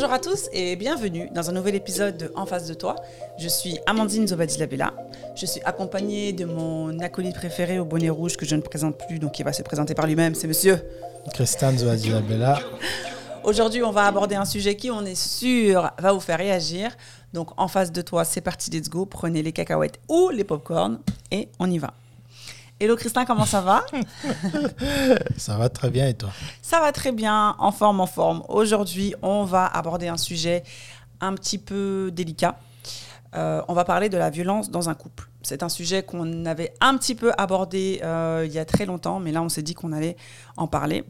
Bonjour à tous et bienvenue dans un nouvel épisode de En face de toi. Je suis Amandine Zobadilabella. Je suis accompagnée de mon acolyte préféré au bonnet rouge que je ne présente plus, donc il va se présenter par lui-même, c'est monsieur Christian Zobadilabella. Aujourd'hui, on va aborder un sujet qui, on est sûr, va vous faire réagir. Donc, en face de toi, c'est parti, let's go. Prenez les cacahuètes ou les popcorns et on y va. Hello Christin, comment ça va? Ça va très bien et toi? Ça va très bien, en forme, en forme. Aujourd'hui, on va aborder un sujet un petit peu délicat. Euh, on va parler de la violence dans un couple. C'est un sujet qu'on avait un petit peu abordé euh, il y a très longtemps, mais là on s'est dit qu'on allait en parler.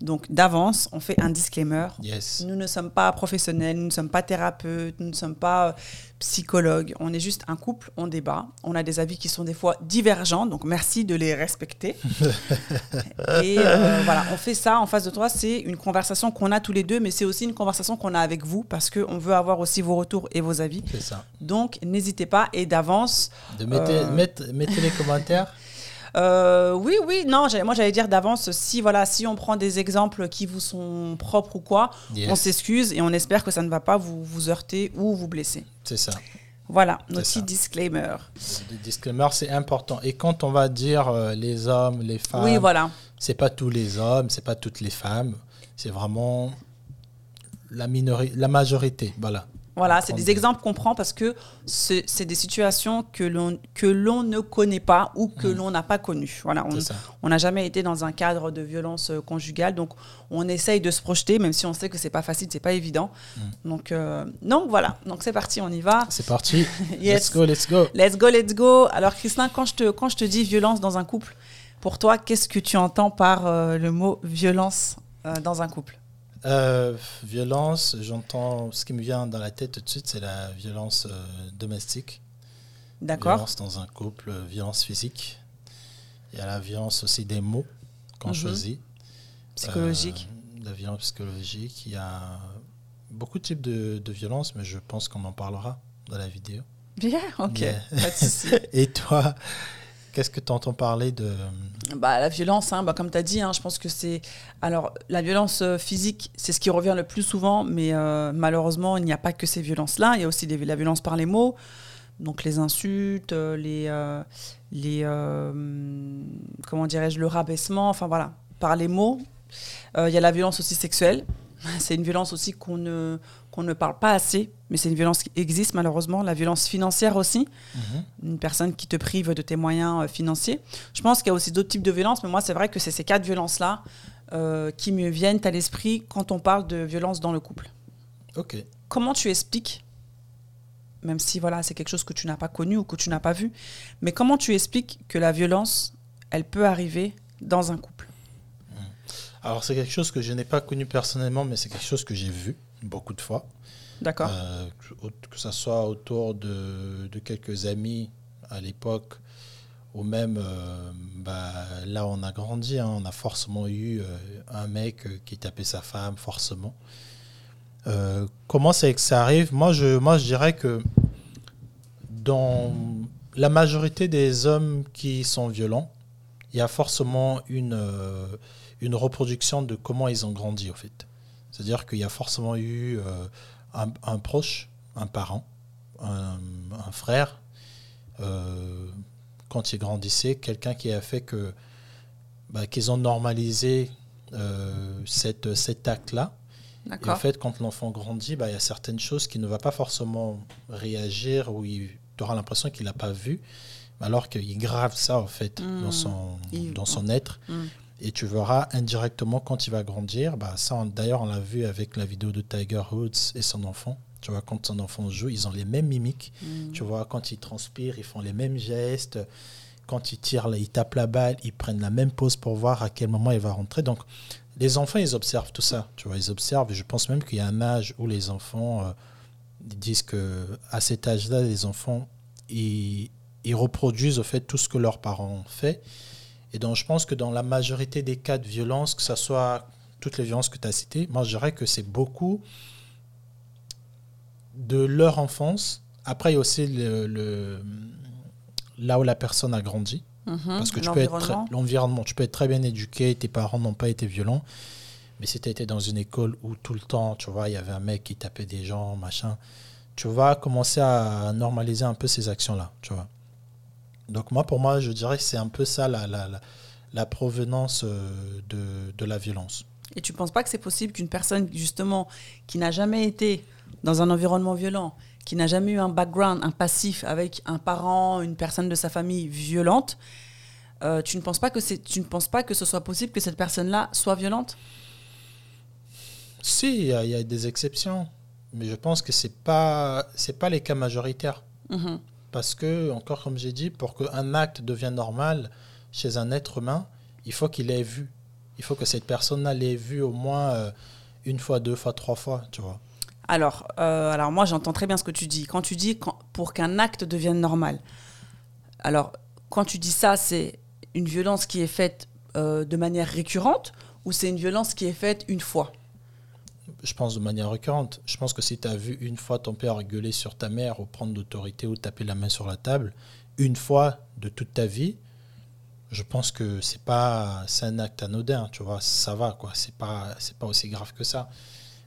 Donc d'avance, on fait un disclaimer. Yes. Nous ne sommes pas professionnels, nous ne sommes pas thérapeutes, nous ne sommes pas euh, psychologues. On est juste un couple, on débat. On a des avis qui sont des fois divergents, donc merci de les respecter. et euh, voilà, on fait ça en face de toi. C'est une conversation qu'on a tous les deux, mais c'est aussi une conversation qu'on a avec vous parce qu'on veut avoir aussi vos retours et vos avis. C'est ça. Donc n'hésitez pas et d'avance. De mettez, Euh, mettez- mettez les commentaires. Euh, oui, oui, non, moi j'allais dire d'avance, si voilà, si on prend des exemples qui vous sont propres ou quoi, Yes. on s'excuse et on espère que ça ne va pas vous, vous heurter ou vous blesser. C'est ça. Voilà, notre petit disclaimer. Le disclaimer, c'est important. Et quand on va dire euh, les hommes, les femmes, oui, voilà. c'est pas tous les hommes, c'est pas toutes les femmes. C'est vraiment la, minori- la majorité. Voilà. Voilà, c'est des exemples qu'on prend parce que c'est des situations que l'on ne connaît pas ou que l'on n'a pas connues. Voilà, on n'a jamais été dans un cadre de violence euh, conjugale, donc on essaye de se projeter, même si on sait que c'est pas facile, c'est pas évident. Donc, euh, donc voilà, donc c'est parti, on y va. C'est parti. Yes. Let's go, let's go. Let's go, let's go. Alors, Christin, quand je te, quand je te dis violence dans un couple, pour toi, qu'est-ce que tu entends par euh, le mot violence euh, dans un couple? Euh, violence, j'entends ce qui me vient dans la tête tout de suite, c'est la violence euh, domestique. D'accord Violence dans un couple, euh, violence physique. Il y a la violence aussi des mots qu'on Mhm. choisit. Psychologique. Euh, la violence psychologique. Il y a beaucoup de types de, de violence, mais je pense qu'on en parlera dans la vidéo. Bien, ok. Yeah. Pas de souci. Et toi, qu'est-ce que tu entends parler de. Bah, la violence, hein, bah, comme tu as dit, hein, je pense que c'est. Alors, la violence euh, physique, c'est ce qui revient le plus souvent, mais euh, malheureusement, il n'y a pas que ces violences-là. Il y a aussi la violence par les mots, donc les insultes, euh, les. euh, les euh, comment dirais-je, le rabaissement, enfin voilà, par les mots. Euh, Il y a la violence aussi sexuelle. C'est une violence aussi qu'on ne, qu'on ne parle pas assez, mais c'est une violence qui existe malheureusement. La violence financière aussi une personne qui te prive de tes moyens euh, financiers. Je pense qu'il y a aussi d'autres types de violences, mais moi, c'est vrai que c'est ces quatre violences-là euh, qui me viennent à l'esprit quand on parle de violence dans le couple. Ok. Comment tu expliques, même si voilà, c'est quelque chose que tu n'as pas connu ou que tu n'as pas vu, mais comment tu expliques que la violence, elle peut arriver dans un couple? Alors, c'est quelque chose que je n'ai pas connu personnellement, mais c'est quelque chose que j'ai vu beaucoup de fois. D'accord Euh, que, ce soit autour de, de quelques amis à l'époque, ou même euh, bah, là on a grandi, hein, on a forcément eu euh, un mec euh, qui tapait sa femme, forcément. Comment c'est que ça arrive? Moi je, moi, je dirais que dans la majorité des hommes qui sont violents, il y a forcément une, une reproduction de comment ils ont grandi, au fait. C'est-à-dire qu'il y a forcément eu euh, un, un proche, un parent, un, un frère, euh, quand ils grandissaient, quelqu'un qui a fait que bah, qu'ils ont normalisé euh, cette, cet acte-là. Et en fait, quand l'enfant grandit, bah, il y a certaines choses qui ne va pas forcément réagir ou il aura l'impression qu'il n'a pas vu, alors qu'il grave ça en fait dans son, Il- dans son être. Mm. Et tu verras indirectement quand il va grandir. Bah, ça, d'ailleurs, on l'a vu avec la vidéo de Tiger Woods et son enfant. Tu vois, quand son enfant joue, ils ont les mêmes mimiques. Mm. Tu vois, quand ils transpirent, ils font les mêmes gestes. Quand ils tirent, ils tapent la balle, ils prennent la même pose pour voir à quel moment il va rentrer. Donc, les enfants, ils observent tout ça. Tu vois, ils observent. Et je pense même qu'il y a un âge où les enfants euh, disent que à cet âge-là, les enfants, ils, ils reproduisent au fait tout ce que leurs parents ont fait. Et donc, je pense que dans la majorité des cas de violence, que ce soit toutes les violences que tu as citées, moi, je dirais que c'est beaucoup de leur enfance. Après, il y a aussi le, le- là où la personne a grandi. Mhm. Parce que tu peux être l'environnement, tu peux être très bien éduqué, tes parents n'ont pas été violents, Mais si tu étais dans une école où tout le temps, tu vois, il y avait un mec qui tapait des gens, machin, tu vas commencer à normaliser un peu ces actions-là, tu vois. Donc moi, pour moi, je dirais que c'est un peu ça la, la, la, provenance euh, de, de, la violence. Et tu ne penses pas que c'est possible qu'une personne, justement, qui n'a jamais été dans un environnement violent, qui n'a jamais eu un background, un passif avec un parent, une personne de sa famille violente, euh, tu ne penses pas que c'est, tu ne penses pas que ce soit possible que cette personne-là soit violente? Si, il y, a des exceptions, mais je pense que c'est pas c'est pas les cas majoritaires. Mm-hmm. Parce que, encore comme j'ai dit, pour qu'un acte devienne normal chez un être humain, il faut qu'il ait vu. Il faut que cette personne-là l'ait vu au moins euh, une fois, deux fois, trois fois, tu vois. Alors, euh, alors moi, j'entends très bien ce que tu dis. Quand tu dis pour qu'un acte devienne normal, alors, quand tu dis ça, c'est une violence qui est faite euh, de manière récurrente ou c'est une violence qui est faite une fois? Je pense de manière récurrente. Je pense que si tu as vu une fois ton père gueuler sur ta mère ou prendre l'autorité ou taper la main sur la table, une fois de toute ta vie, je pense que c'est pas c'est un acte anodin, tu vois, ça va quoi, c'est pas c'est pas aussi grave que ça.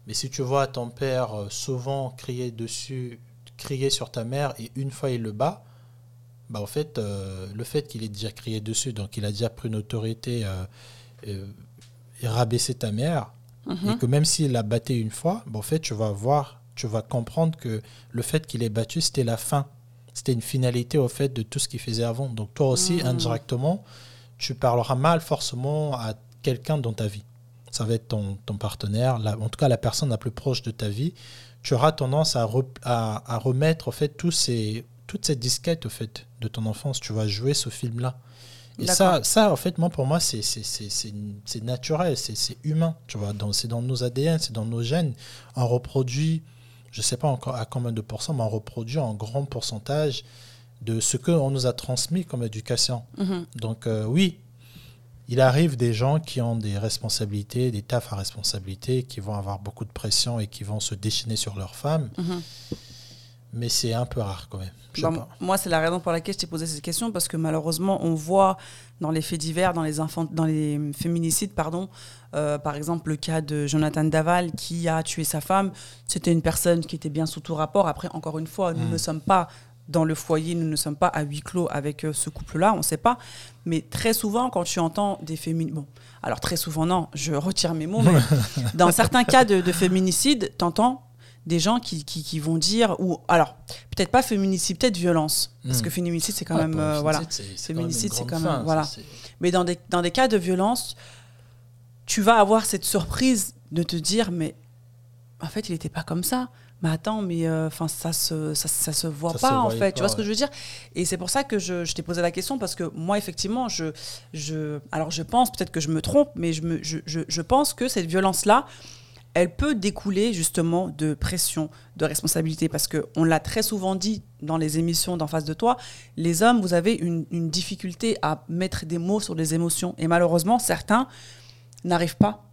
Mais si tu vois ton père euh, souvent crier dessus, crier sur ta mère et une fois il le bat, bah en fait euh, le fait qu'il ait déjà crié dessus, donc il a déjà pris une autorité euh, et rabaissé ta mère, et mhm. que même s'il l'a battu une fois, bah, en fait, tu vas voir, tu vas comprendre que le fait qu'il ait battu, c'était la fin. C'était une finalité au fait de tout ce qu'il faisait avant. Donc toi aussi, mhm. indirectement, tu parleras mal forcément à quelqu'un dans ta vie. Ça va être ton, ton partenaire, en tout cas la personne la plus proche de ta vie. Tu auras tendance à, à, à remettre au fait tous ces, toutes ces disquettes au fait de ton enfance. Tu vas jouer ce film-là. Et ça, ça, en fait, moi, pour moi, c'est naturel, c'est humain. Tu vois, c'est dans nos ADN, c'est dans nos gènes. On reproduit, je ne sais pas encore à combien de pourcents, mais on reproduit un grand pourcentage de ce qu'on nous a transmis comme éducation. Mm-hmm. Donc, euh, oui, il arrive des gens qui ont des responsabilités, des tafs à responsabilité, qui vont avoir beaucoup de pression et qui vont se déchaîner sur leurs femmes. Mm-hmm mais c'est un peu rare quand même. Moi, c'est la raison pour laquelle je t'ai posé cette question, parce que malheureusement, on voit dans les faits divers, dans les, enfants, dans les féminicides, pardon, euh, par exemple le cas de Jonathan Daval qui a tué sa femme, c'était une personne qui était bien sous tout rapport. Après, encore une fois, nous hmm. ne sommes pas dans le foyer, nous ne sommes pas à huis clos avec euh, ce couple-là, on ne sait pas. Mais très souvent, quand tu entends des féminicides, bon, alors très souvent non, je retire mes mots, mais dans certains cas de, de féminicide, tu entends des gens qui, qui, vont dire, ou alors peut-être pas féminicide, peut-être violence, parce que hmm. féminicide c'est quand même, euh, voilà, féminicide c'est quand même, voilà. Mais dans des, dans des cas de violence, tu vas avoir cette surprise de te dire, mais en fait il n'était pas comme ça. Mais attends, mais euh, enfin ça se ça, ça se voit pas en fait. tu vois ce que je veux dire? Et c'est pour ça que je, je t'ai posé la question parce que moi effectivement je je alors je pense peut-être que je me trompe, mais je me je, je, je pense que cette violence là elle peut découler justement de pression, de responsabilité, parce qu'on l'a très souvent dit dans les émissions d'en face de toi, les hommes, vous avez une, difficulté à mettre des mots sur des émotions, et malheureusement, certains n'arrivent pas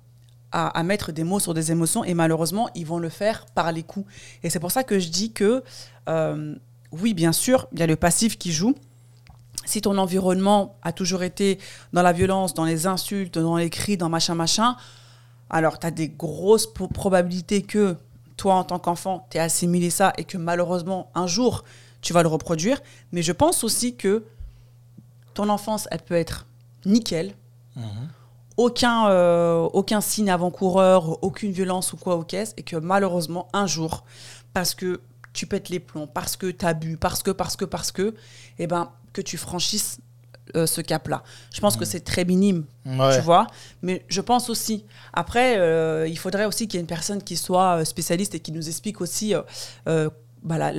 à, mettre des mots sur des émotions, et malheureusement, ils vont le faire par les coups. Et c'est pour ça que je dis que, euh, oui, bien sûr, il y a le passif qui joue, si ton environnement a toujours été dans la violence, dans les insultes, dans les cris, dans machin, machin, alors tu as des grosses probabilités que toi, en tant qu'enfant, tu assimilé ça et que malheureusement, un jour, tu vas le reproduire. Mais je pense aussi que ton enfance, elle peut être nickel. Mhm. Aucun, euh, aucun signe avant-coureur, aucune violence ou quoi au caisse. Et que malheureusement, un jour, parce que tu pètes les plombs, parce que tu as bu, parce que, parce que, parce que, eh ben, que tu franchisses euh, ce cap-là. Je pense que mm. c'est très minime, tu vois. Mais je pense aussi, après, euh, il faudrait aussi qu'il y ait une personne qui soit euh, spécialiste et qui nous explique aussi bah,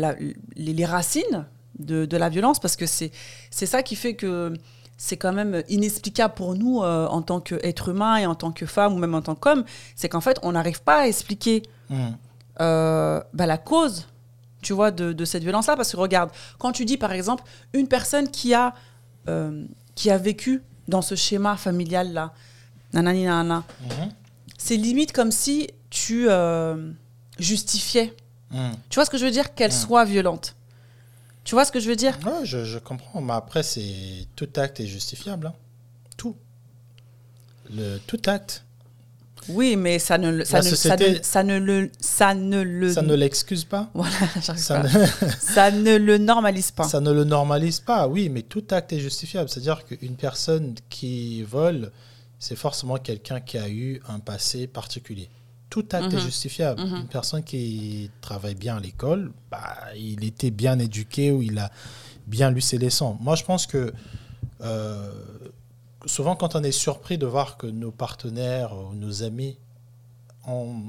les, racines de, de, la violence, parce que c'est ça qui fait que c'est quand même inexplicable pour nous en tant qu'être humain et en tant que femme ou même en tant qu'homme, c'est qu'en fait, on n'arrive pas à expliquer mm. bah, la cause tu vois, de, de cette violence-là. Parce que regarde, quand tu dis par exemple une personne qui a euh, qui a vécu dans ce schéma familial-là, nanani nanana, mhm. c'est limite comme si tu euh, justifiais. Mhm. Tu vois ce que je veux dire? Qu'elle mhm. soit violente. Tu vois ce que je veux dire? Oui, je, comprends. Mais après, c'est tout acte est justifiable. Hein. Tout. Le, tout acte. Oui, mais ça ne, ça ne, société- ça ne, ça ne le, ça ne le, Ça ne l'excuse pas voilà, j'arrive ça pas. ne, ça ne le normalise pas. ça ne le normalise pas, oui, mais tout acte est justifiable. C'est-à-dire qu'une personne qui vole, c'est forcément quelqu'un qui a eu un passé particulier. Tout acte est Mhm. justifiable. Mhm. Une personne qui travaille bien à l'école, bah, il était bien éduqué ou il a bien lu ses leçons. Moi, je pense que euh, souvent, quand on est surpris de voir que nos partenaires ou nos amis en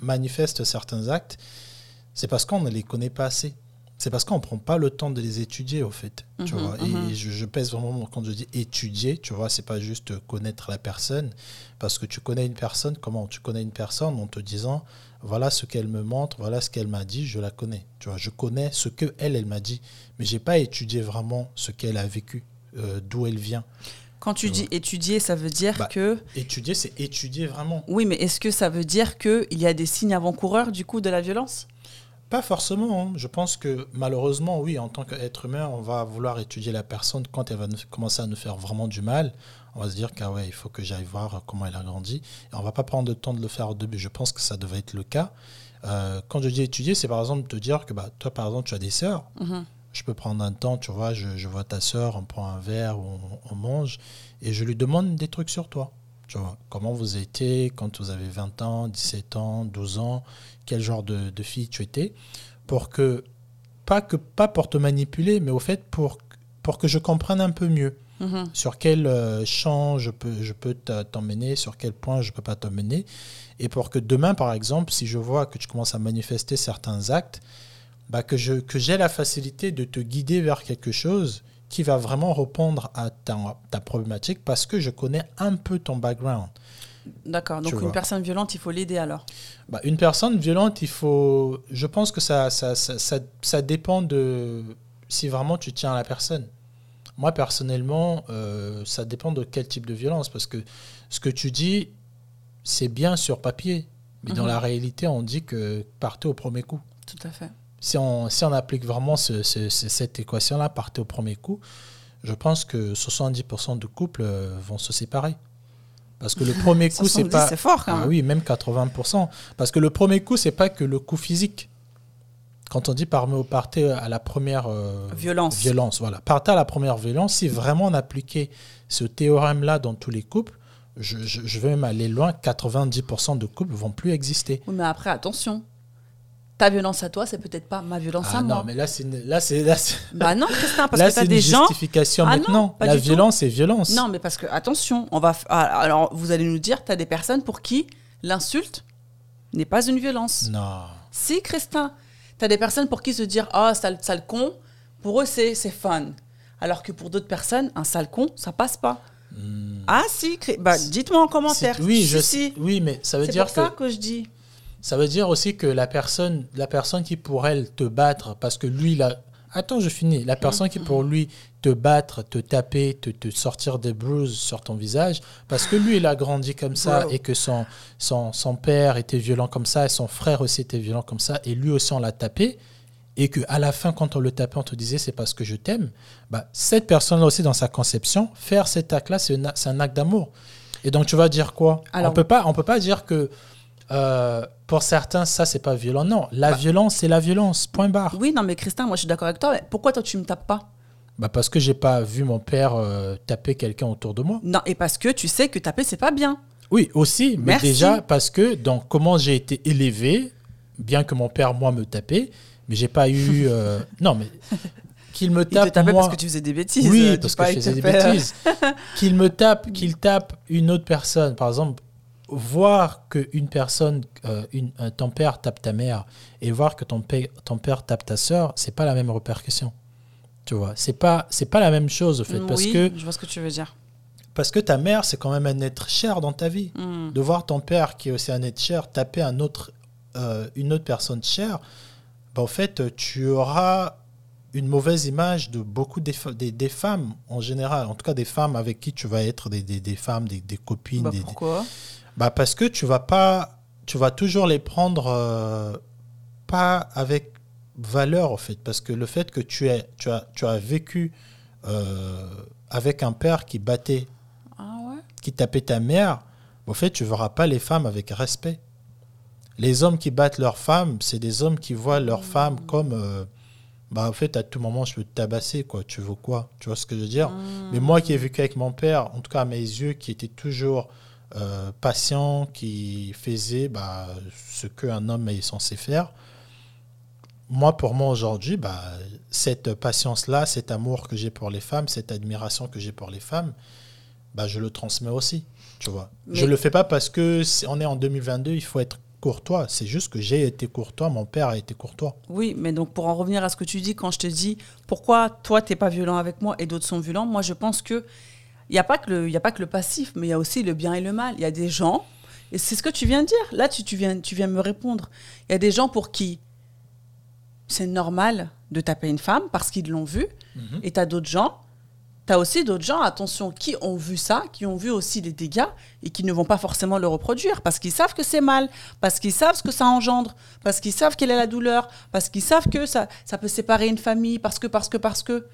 manifestent certains actes, c'est parce qu'on ne les connaît pas assez. C'est parce qu'on ne prend pas le temps de les étudier, au fait. tu Mhm, vois. mhm. Et je, je pèse vraiment quand je dis étudier, tu vois, c'est pas juste connaître la personne, parce que tu connais une personne, comment Tu connais une personne en te disant, voilà ce qu'elle me montre, voilà ce qu'elle m'a dit, je la connais. Tu vois, je connais ce que elle, elle m'a dit, mais j'ai pas étudié vraiment ce qu'elle a vécu, euh, d'où elle vient. Quand tu dis étudier, ça veut dire Bah, que. Étudier, c'est étudier vraiment. Oui, mais est-ce que ça veut dire qu'il y a des signes avant-coureurs du coup de la violence? Pas forcément. hein. Je pense que malheureusement, oui, en tant qu'être humain, on va vouloir étudier la personne quand elle va nous- commencer à nous faire vraiment du mal. On va se dire qu'ah ouais, il faut que j'aille voir comment elle a grandi. Et on va pas prendre le temps de le faire au début. Je pense que ça devrait être le cas. Euh, quand je dis étudier, c'est par exemple te dire que bah, toi, par exemple, tu as des sœurs. Mhm. Je peux prendre un temps, tu vois, je, je vois ta sœur, on prend un verre, ou on, on mange, et je lui demande des trucs sur toi. Tu vois, comment vous étiez quand vous avez 20 ans, 17 ans, 12 ans, quel genre de, de fille tu étais, pour que, pas, que, pas pour te manipuler, mais au fait pour, pour que je comprenne un peu mieux Mhm. sur quel euh, champ je peux, je peux t'emmener, sur quel point je ne peux pas t'emmener. Et pour que demain, par exemple, si je vois que tu commences à manifester certains actes, bah, que je- que j'ai la facilité de te guider vers quelque chose qui va vraiment répondre à ta, ta problématique parce que je connais un peu ton background. D'accord. Donc une personne violente, il faut l'aider alors. Bah, une personne violente, il faut. Je pense que ça, ça, ça, ça, ça dépend de si vraiment tu tiens à la personne. Moi, personnellement, euh, ça dépend de quel type de violence. Parce que ce que tu dis, c'est bien sur papier. Mais dans Mhm. la réalité, on dit que partez au premier coup. Tout à fait. Si on, si on applique vraiment ce- ce- ce- cette équation-là, partez au premier coup, je pense que 70% de couples euh, vont se séparer. Parce que le premier coup, c'est 70, pas. c'est fort quand Ah oui, même 80%. Parce que le premier coup, c'est pas que le coup physique. Quand on dit par- partez à la première euh, Violence. violence, voilà. Partez à la première violence, si vraiment on appliquait ce théorème-là dans tous les couples, je, je, je vais même aller loin, 90% de couples vont plus exister. Oui, mais après, attention. Ta violence à toi, c'est peut-être pas ma violence Ah à non, moi. mais là, c'est une- là, c'est là, c'est- Bah non, Christin, parce là, que c'est t'as des gens. justification Ah non, maintenant. pas la du tout. violence est violence. Non, mais parce que, attention, on va. ah, Alors, vous allez nous dire, tu as des personnes pour qui l'insulte n'est pas une violence. Non. Si, Christin, tu as des personnes pour qui se dire Ah, sale, sale con, pour eux, c'est c'est fun. Alors que pour d'autres personnes, un sale con, ça passe pas. Ah, si, bah, dites-moi en commentaire. Hmm. C'est- Oui, Si, je si. oui, mais ça veut C'est dire pour que ça que je dis. Ça veut dire aussi que la personne, la personne qui pour elle te battre, parce que lui, là, attends, je finis. La personne qui pour lui te battre, te taper, te, te sortir des bruises sur ton visage, parce que lui, il a grandi comme ça Wow. et que son, son, son père était violent comme ça et son frère aussi était violent comme ça et lui aussi on l'a tapé et que à la fin quand on le tapait on te disait c'est parce que je t'aime bah, cette personne là aussi dans sa conception faire cet acte là c'est un, acte d'amour et donc tu vas dire quoi? Alors- on peut pas on peut pas dire que euh, pour certains ça c'est pas violent non la Bah. violence c'est la violence point barre Oui, non, mais Christin, moi, je suis d'accord avec toi. mais pourquoi toi, tu me tapes pas? Bah, parce que j'ai pas vu mon père euh, taper quelqu'un autour de moi Non, et parce que tu sais que taper, c'est pas bien. Oui, aussi, mais Merci. déjà parce que dans comment j'ai été élevé, bien que mon père, moi, me tapait, mais j'ai pas eu. euh, non, mais qu'il me Il te tape. tapait moi, parce que tu faisais des bêtises. Oui, parce que je faisais des bêtises. qu'il me tape, qu'il tape une autre personne, par exemple, voir qu'une personne, euh, une, ton père tape ta mère et voir que ton, père- ton père tape ta sœur, c'est pas la même répercussion. Tu vois, c'est pas, c'est pas la même chose, au fait, parce que je vois ce que tu veux dire. parce que ta mère, c'est quand même un être cher dans ta vie. Hmm. De voir ton père, qui est aussi un être cher, taper un autre, euh, une autre personne chère, bah, en fait, tu auras une mauvaise image de beaucoup des, des, des femmes en général. En tout cas, des femmes avec qui tu vas être des, des, femmes, des, copines. Bah, pourquoi? Bah, parce que tu vas pas, tu vas toujours les prendre euh, pas avec valeur, en fait. Parce que le fait que tu, es, tu, as, tu as vécu euh, avec un père qui battait Ah ouais? qui tapait ta mère, au fait, tu verras pas les femmes avec respect. Les hommes qui battent leurs femmes, c'est des hommes qui voient leurs femmes comme. euh, bah, en fait, à tout moment, je peux te tabasser, quoi. Tu veux quoi? Tu vois ce que je veux dire? Mais moi qui ai vécu avec mon père, en tout cas à mes yeux, qui était toujours euh, patient, qui faisait bah, ce qu'un homme est censé faire, moi, pour moi aujourd'hui, bah, cette patience-là, cet amour que j'ai pour les femmes, cette admiration que j'ai pour les femmes, bah, je le transmets aussi. Tu vois. Mais- Je le fais pas parce que c'est- on est en 2022, il faut être courtois. C'est juste que j'ai été courtois, mon père a été courtois. Oui, mais donc pour en revenir à ce que tu dis, quand je te dis pourquoi toi t'es pas violent avec moi et d'autres sont violents, moi je pense que il n'y a pas que le, y a pas que le passif, mais il y a aussi le bien et le mal. Il y a des gens et c'est ce que tu viens de dire. Là, tu, tu viens, tu viens me répondre. Il y a des gens pour qui c'est normal de taper une femme parce qu'ils l'ont vu, et tu as d'autres gens. Tu as aussi d'autres gens, attention, qui ont vu ça, qui ont vu aussi les dégâts et qui ne vont pas forcément le reproduire parce qu'ils savent que c'est mal, parce qu'ils savent ce que ça engendre, parce qu'ils savent quelle est la douleur, parce qu'ils savent que ça, ça peut séparer une famille, parce que, parce que, parce que.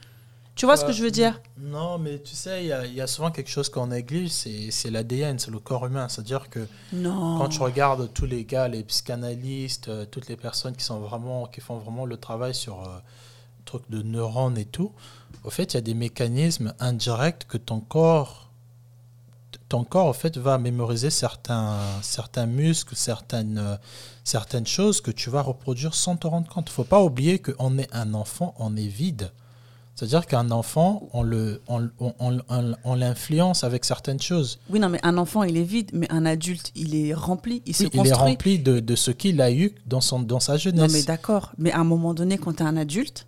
Tu vois ce que je veux dire? Non, mais tu sais, il y, a- il y a souvent quelque chose qu'on néglige, c'est l'ADN, c'est le corps humain. C'est-à-dire que Non. quand tu regardes tous les gars, les psychanalystes, euh, toutes les personnes qui, sont vraiment, qui font vraiment le travail sur euh, truc de neurones et tout, au fait, il y a des mécanismes indirects que ton corps, ton corps, fait, va mémoriser certains, certains muscles, certaines, euh, certaines choses que tu vas reproduire sans te rendre compte. Il faut pas oublier qu'on est un enfant, on est vide. C'est-à-dire qu'un enfant, on l'influence avec certaines choses. Oui, non, mais un enfant, il est vide, mais un adulte, il est rempli, il se est rempli de, de ce qu'il a eu dans, son, dans sa Non, jeunesse. mais d'accord. Mais à un moment donné, quand tu es un adulte,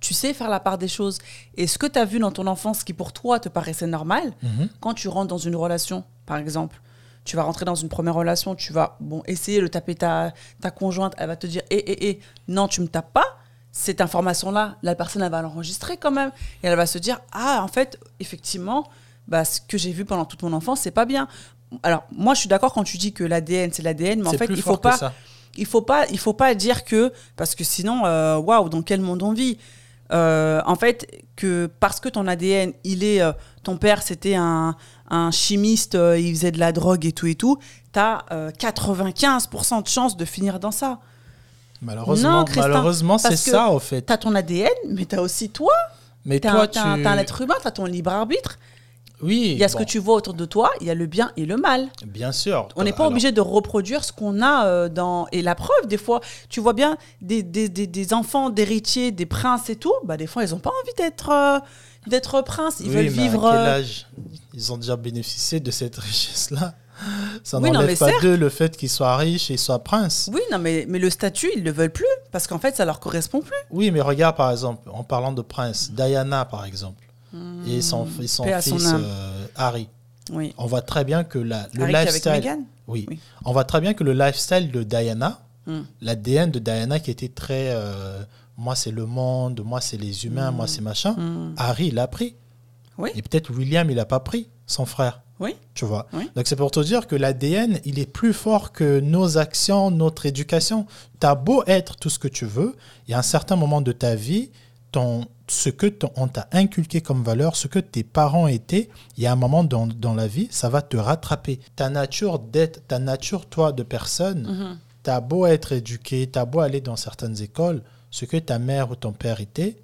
tu sais faire la part des choses. Et ce que tu as vu dans ton enfance qui pour toi te paraissait normal, Mhm. quand tu rentres dans une relation, par exemple, tu vas rentrer dans une première relation, tu vas bon, essayer de taper ta, ta conjointe, elle va te dire Eh, eh, eh, non, tu me tapes pas. Cette information-là, la personne, elle va l'enregistrer quand même. Et elle va se dire Ah, en fait, effectivement, bah, ce que j'ai vu pendant toute mon enfance, c'est pas bien. Alors, moi, je suis d'accord quand tu dis que l'ADN, c'est l'ADN, mais en fait, il faut pas il faut pas il faut pas dire que parce que sinon euh, waouh dans quel monde on vit Euh, en fait que parce que ton ADN il est euh, ton père c'était un, un chimiste euh, il faisait de la drogue et tout et tout t'as euh, 95% de chances de finir dans ça Malheureusement, Non, Christin, malheureusement c'est ça, au fait. t'as ton ADN mais t'as aussi toi Mais toi, un, t'es un- tu... t'es un être humain t'as ton libre arbitre Oui, il y a ce bon, que tu vois autour de toi il y a le bien et le mal Bien sûr. On n'est pas Alors, obligé de reproduire ce qu'on a euh, dans. Et la preuve, des fois, tu vois bien des, des, des, des enfants d'héritiers, des princes et tout, bah, des fois, ils n'ont pas envie d'être euh, d'être princes. Ils oui, veulent mais vivre. À quel euh, âge? Ils ont déjà bénéficié de cette richesse-là. Ça Oui, n'enlève pas d'eux le fait qu'ils soient riches et soient princes. Oui, non, mais, mais le statut, ils ne le veulent plus parce qu'en fait, ça leur correspond plus. Oui, mais regarde par exemple, en parlant de prince, Diana par exemple, et son, et son Hmm. Fils euh, Harry. Oui. On voit très bien que la, le Harry avec lifestyle. Oui. Oui. On voit très bien que le lifestyle de Diana, Hmm. l'ADN de Diana qui était très. euh, moi, c'est le monde, moi, c'est les humains, moi, c'est machin. Hmm. Harry, il a pris. Oui. Et peut-être William, il n'a pas pris, son frère. Oui. Tu vois. Oui. Donc, c'est pour te dire que l'ADN, il est plus fort que nos actions, notre éducation. Tu as beau être tout ce que tu veux, il y a un certain moment de ta vie, ton, ce que ton- on t'a inculqué comme valeur, ce que tes parents étaient, il y a un moment dans, dans la vie, ça va te rattraper. Ta nature d'être, ta nature, toi, de personne, Mhm. tu as beau être éduqué, tu as beau aller dans certaines écoles, ce que ta mère ou ton père était,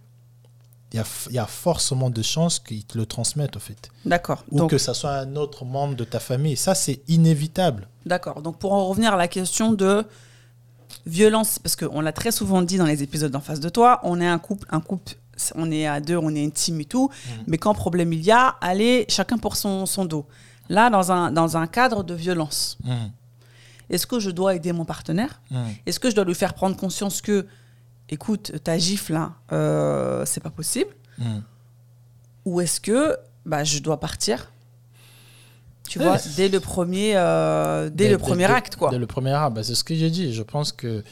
il y a, y forcément de chances qu'ils te le transmettent, au fait. D'accord. Ou Donc, que ça soit un autre membre de ta famille. Ça, c'est inévitable. D'accord. Donc, pour en revenir à la question de violence, parce qu'on l'a très souvent dit dans les épisodes en face de toi, on est un couple, un couple, on est à deux, on est intime et tout, mais quand problème il y a, allez, chacun pour son, son dos. Là, dans un, dans un cadre de violence, Mhm. est-ce que je dois aider mon partenaire? Mhm. Est-ce que je dois lui faire prendre conscience que, écoute, ta gifle, là, euh, c'est pas possible Mhm. Ou est-ce que bah, je dois partir? Tu Ouais, vois, dès le premier, euh, dès, Dès- le premier dès- acte, quoi. Dès le premier acte, bah, c'est ce que j'ai dit. Je pense que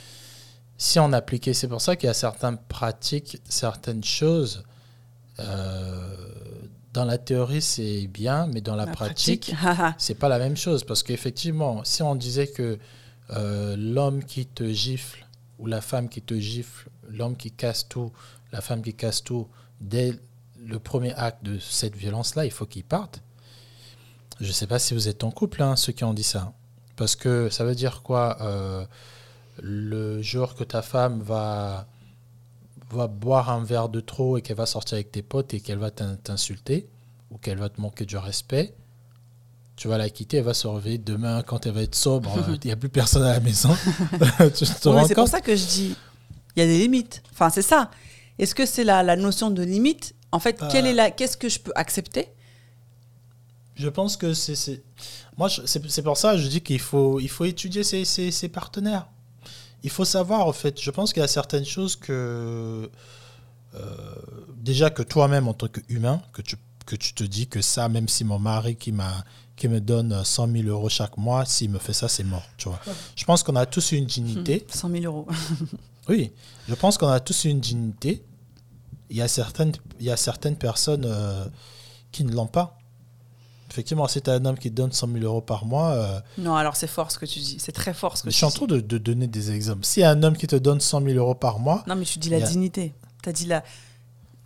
si on appliquait, c'est pour ça qu'il y a certaines pratiques, certaines choses. euh, dans la théorie, c'est bien, mais dans la, pratique, haha. c'est pas la même chose. Parce qu'effectivement, si on disait que euh, l'homme qui te gifle ou la femme qui te gifle, l'homme qui casse tout, la femme qui casse tout, dès le premier acte de cette violence-là, il faut qu'il parte. Je ne sais pas si vous êtes en couple, hein, ceux qui ont dit ça. Parce que ça veut dire quoi euh, Le jour que ta femme va, va boire un verre de trop et qu'elle va sortir avec tes potes et qu'elle va t'insulter ou qu'elle va te manquer du respect, tu vas la quitter, elle va se réveiller demain quand elle va être sobre, il n'y a plus personne à la maison. c'est pour ça que je dis, il y a des limites. Enfin, c'est ça. Est-ce que c'est la, la, notion de limite? En fait, quelle est la, qu'est-ce que je peux accepter? Je pense que c'est, moi, c'est pour ça que je dis qu'il faut, il faut étudier ses, ses, ses, partenaires. Il faut savoir, en fait, je pense qu'il y a certaines choses que, euh, déjà que toi-même en tant qu'humain, que tu, que tu te dis que ça, même si mon mari qui m'a qui me donne 100 000 euros chaque mois, s'il me fait ça, c'est mort. Tu vois. Je pense qu'on a tous une dignité. 100 000 euros. Oui, je pense qu'on a tous une dignité. Il y a certaines, il y a certaines personnes euh, qui ne l'ont pas. Effectivement, si tu un homme qui te donne 100 000 euros par mois. Euh, non, alors c'est fort ce que tu dis. C'est très fort ce que je tu dis. Je suis en train de, de, donner des exemples. Si y a un homme qui te donne 100 000 euros par mois. Non, mais tu dis la dignité. Tu as dit la.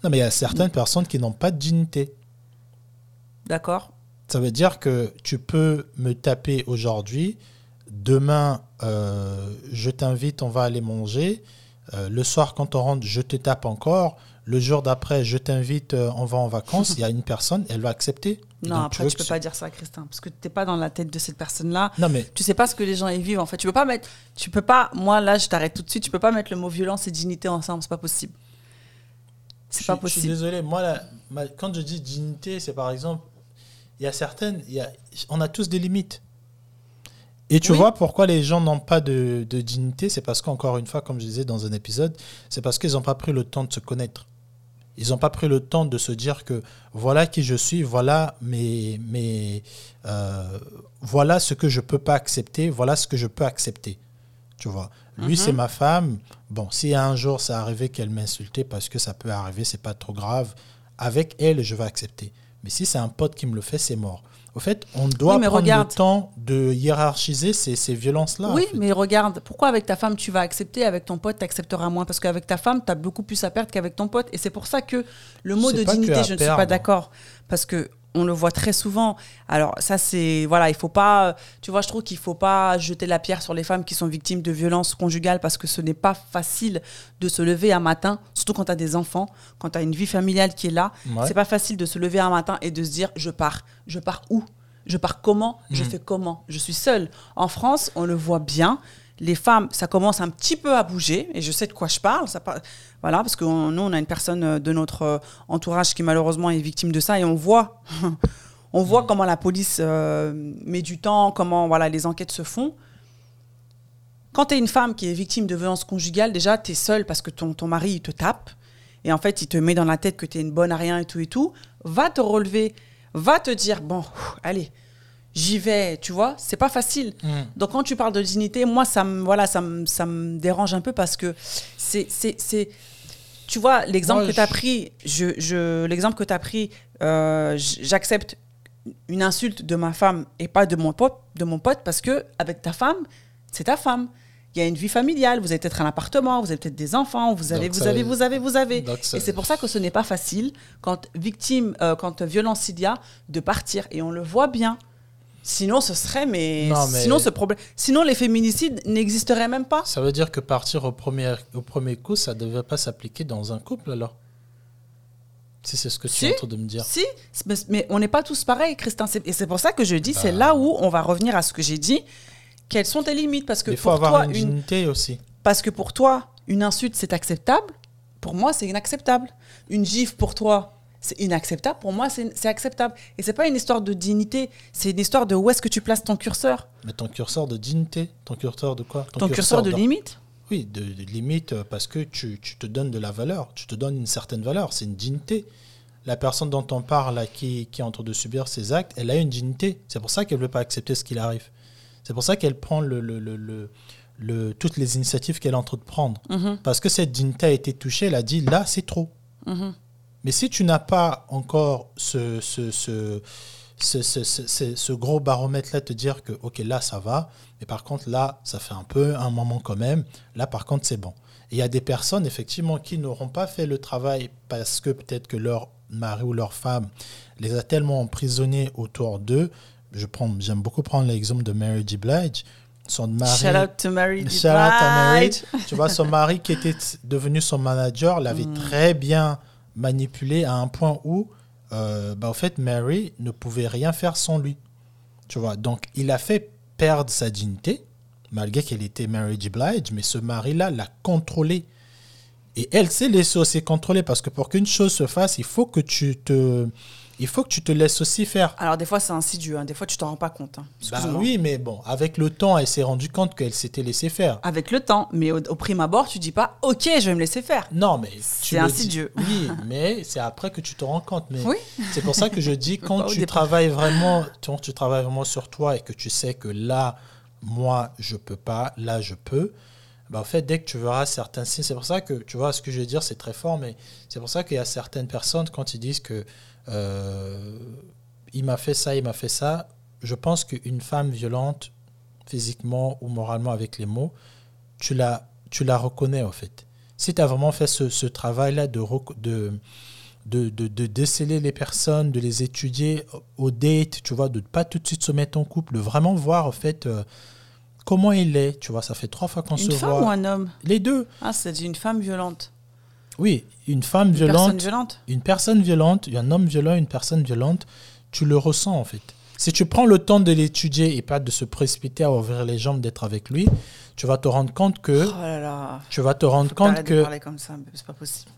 Non, mais il y a certaines personnes qui n'ont pas de dignité. D'accord. Ça veut dire que tu peux me taper aujourd'hui, demain, euh, je t'invite, on va aller manger. Euh, le soir, quand on rentre, je te tape encore. Le jour d'après, je t'invite, euh, on va en vacances. Il y a une personne, elle va accepter. Non, après, tu, ne peux pas dire ça, Christin, parce que tu n'es pas dans la tête de cette personne-là. Non, mais. Tu sais pas ce que les gens y vivent, en fait. Tu peux pas mettre. Tu peux pas. Moi, là, je t'arrête tout de suite. Tu peux pas mettre le mot violence et dignité ensemble. C'est pas possible. C'est pas possible. Je suis désolé. Moi, quand je dis dignité, c'est par exemple il y a certaines, il y a, on a tous des limites. Et tu vois pourquoi les gens n'ont pas de, de dignité? C'est parce qu'encore une fois, comme je disais dans un épisode, c'est parce qu'ils n'ont pas pris le temps de se connaître. Ils n'ont pas pris le temps de se dire que voilà qui je suis, voilà mes, mes euh, voilà ce que je peux pas accepter, voilà ce que je peux accepter. Tu vois? Lui, mhm. c'est ma femme. Bon, si un jour ça arrivait qu'elle m'insultait, parce que ça peut arriver, c'est pas trop grave. Avec elle, je vais accepter. Mais si c'est un pote qui me le fait, c'est mort. Au fait, on doit prendre le temps de hiérarchiser ces, ces violences-là. Oui, mais regarde, pourquoi avec ta femme tu vas accepter, avec ton pote tu accepteras moins? Parce qu'avec ta femme, tu as beaucoup plus à perdre qu'avec ton pote. Et c'est pour ça que le mot de dignité, je ne suis pas d'accord. Parce que on le voit très souvent. Alors ça c'est voilà, il faut pas tu vois, je trouve qu'il faut pas jeter la pierre sur les femmes qui sont victimes de violences conjugales parce que ce n'est pas facile de se lever un matin, surtout quand tu as des enfants, quand tu as une vie familiale qui est là, c'est pas facile de se lever un matin et de se dire je pars, je pars où? Je pars comment? Je mm. fais comment? Je suis seule. En France, on le voit bien les femmes, ça commence un petit peu à bouger, et je sais de quoi je parle. Ça, voilà, parce que nous, on a une personne euh, de notre euh, entourage qui malheureusement est victime de ça, et on voit, on voit mm. comment la police euh, met du temps, comment voilà, les enquêtes se font. Quand tu es une femme qui est victime de violence conjugale, déjà, tu es seule parce que ton, ton mari, il te tape, et en fait, il te met dans la tête que tu es une bonne à rien et tout et tout. Va te relever, va te dire, bon, allez, j'y vais, tu vois, c'est pas facile. Mm. Donc quand tu parles de dignité, moi ça me voilà, ça me, ça me dérange un peu parce que c'est c'est tu vois l'exemple que tu as pris, je, je l'exemple que tu as pris, euh, j'accepte une insulte de ma femme et pas de mon pote, de mon pote parce que avec ta femme, c'est ta femme. Il y a une vie familiale, vous avez peut-être un appartement, vous avez peut-être des enfants, vous avez, vous, avez vous avez, vous avez, Et c'est pour ça que ce n'est pas facile, quand victime, euh, quand violence il y a, de partir. Et on le voit bien. Sinon, ce serait, mais, sinon ce problème, sinon les féminicides n'existeraient même pas. Ça veut dire que partir au premier, au premier coup, ça ne devait pas s'appliquer dans un couple alors? Si c'est ce que tu es en train de me dire. Si, mais on n'est pas tous pareils, Christin. Et c'est pour ça que je dis, c'est bah. là où on va revenir à ce que j'ai dit. Quelles sont tes limites? Parce que Il faut avoir une dignité aussi. Parce que pour toi, une insulte, c'est acceptable. Pour moi, c'est inacceptable. Une gifle, pour toi, c'est inacceptable. Pour moi, c'est acceptable. Et c'est pas une histoire de dignité, c'est une histoire de où est-ce que tu places ton curseur. Mais ton curseur de dignité Ton curseur de quoi? Ton, curseur, de, limite? Oui, de, limite euh, parce que tu, te donnes de la valeur, tu te donnes une certaine valeur, c'est une dignité. La personne dont on parle, qui, qui est en train de subir ces actes, elle a une dignité. C'est pour ça qu'elle ne veut pas accepter ce qu'il arrive. C'est pour ça qu'elle prend le, le, toutes les initiatives qu'elle est en train de prendre. Mm-hmm. Parce que cette dignité a été touchée, elle a dit là, c'est trop. Mm-hmm. Mais si tu n'as pas encore ce, ce, ce, ce, gros baromètre-là, te dire que, OK, là, ça va, mais par contre, là, ça fait un peu un moment quand même, là, par contre, c'est bon. il y a des personnes, effectivement, qui n'auront pas fait le travail parce que peut-être que leur mari ou leur femme les a tellement emprisonnés autour d'eux. je prends, j'aime beaucoup prendre l'exemple de Mary J. Blige. Son mari, Shout out to Mary J. Shout out à Mary. Blige. tu vois, son mari qui était devenu son manager l'avait Mm. très bien manipulé à un point où, euh, bah, en fait, Mary ne pouvait rien faire sans lui. Tu vois, donc il a fait perdre sa dignité, malgré qu'elle était Mary J. Blige, mais ce mari-là l'a contrôlée. Et elle s'est laissée aussi contrôler parce que pour qu'une chose se fasse, il faut que tu te, il faut que tu te laisses aussi faire. Alors, des fois, c'est insidieux. hein. Des fois, tu t'en rends pas compte. hein. Bah oui, mais bon, avec le temps, elle s'est rendue compte qu'elle s'était laissée faire. Avec le temps. Mais au, au prime abord, tu dis pas, OK, je vais me laisser faire. Non, mais C'est insidieux. dis- Oui, mais c'est après que tu te rends compte. Mais Oui. c'est pour ça que je dis quand tu départ. travailles vraiment, quand tu travailles vraiment sur toi et que tu sais que là, moi, je peux pas, là, je peux. Bah, en fait, dès que tu verras certains signes, c'est pour ça que, tu vois, ce que je veux dire, c'est très fort, mais c'est pour ça qu'il y a certaines personnes, quand ils disent que il m'a fait ça, il m'a fait ça, je pense qu'une femme violente, physiquement ou moralement avec les mots, tu la, tu la reconnais, en fait. Si tu as vraiment fait ce, ce travail-là de, de, de, de, de déceler les personnes, de les étudier au date, tu vois, de ne pas tout de suite se mettre en couple, de vraiment voir, en fait, euh, comment il est. Tu vois, ça fait trois fois qu'on se Une femme voit. ou un homme? Les deux. Ah, c'est une femme violente. Oui, une femme Une violente, personne violente. une personne violente, un homme violent, une personne violente, tu le ressens en fait. Si tu prends le temps de l'étudier et pas de se précipiter à ouvrir les jambes, d'être avec lui, tu vas te rendre compte que Oh là là. tu vas te rendre Faut compte de que parler comme ça, pas possible.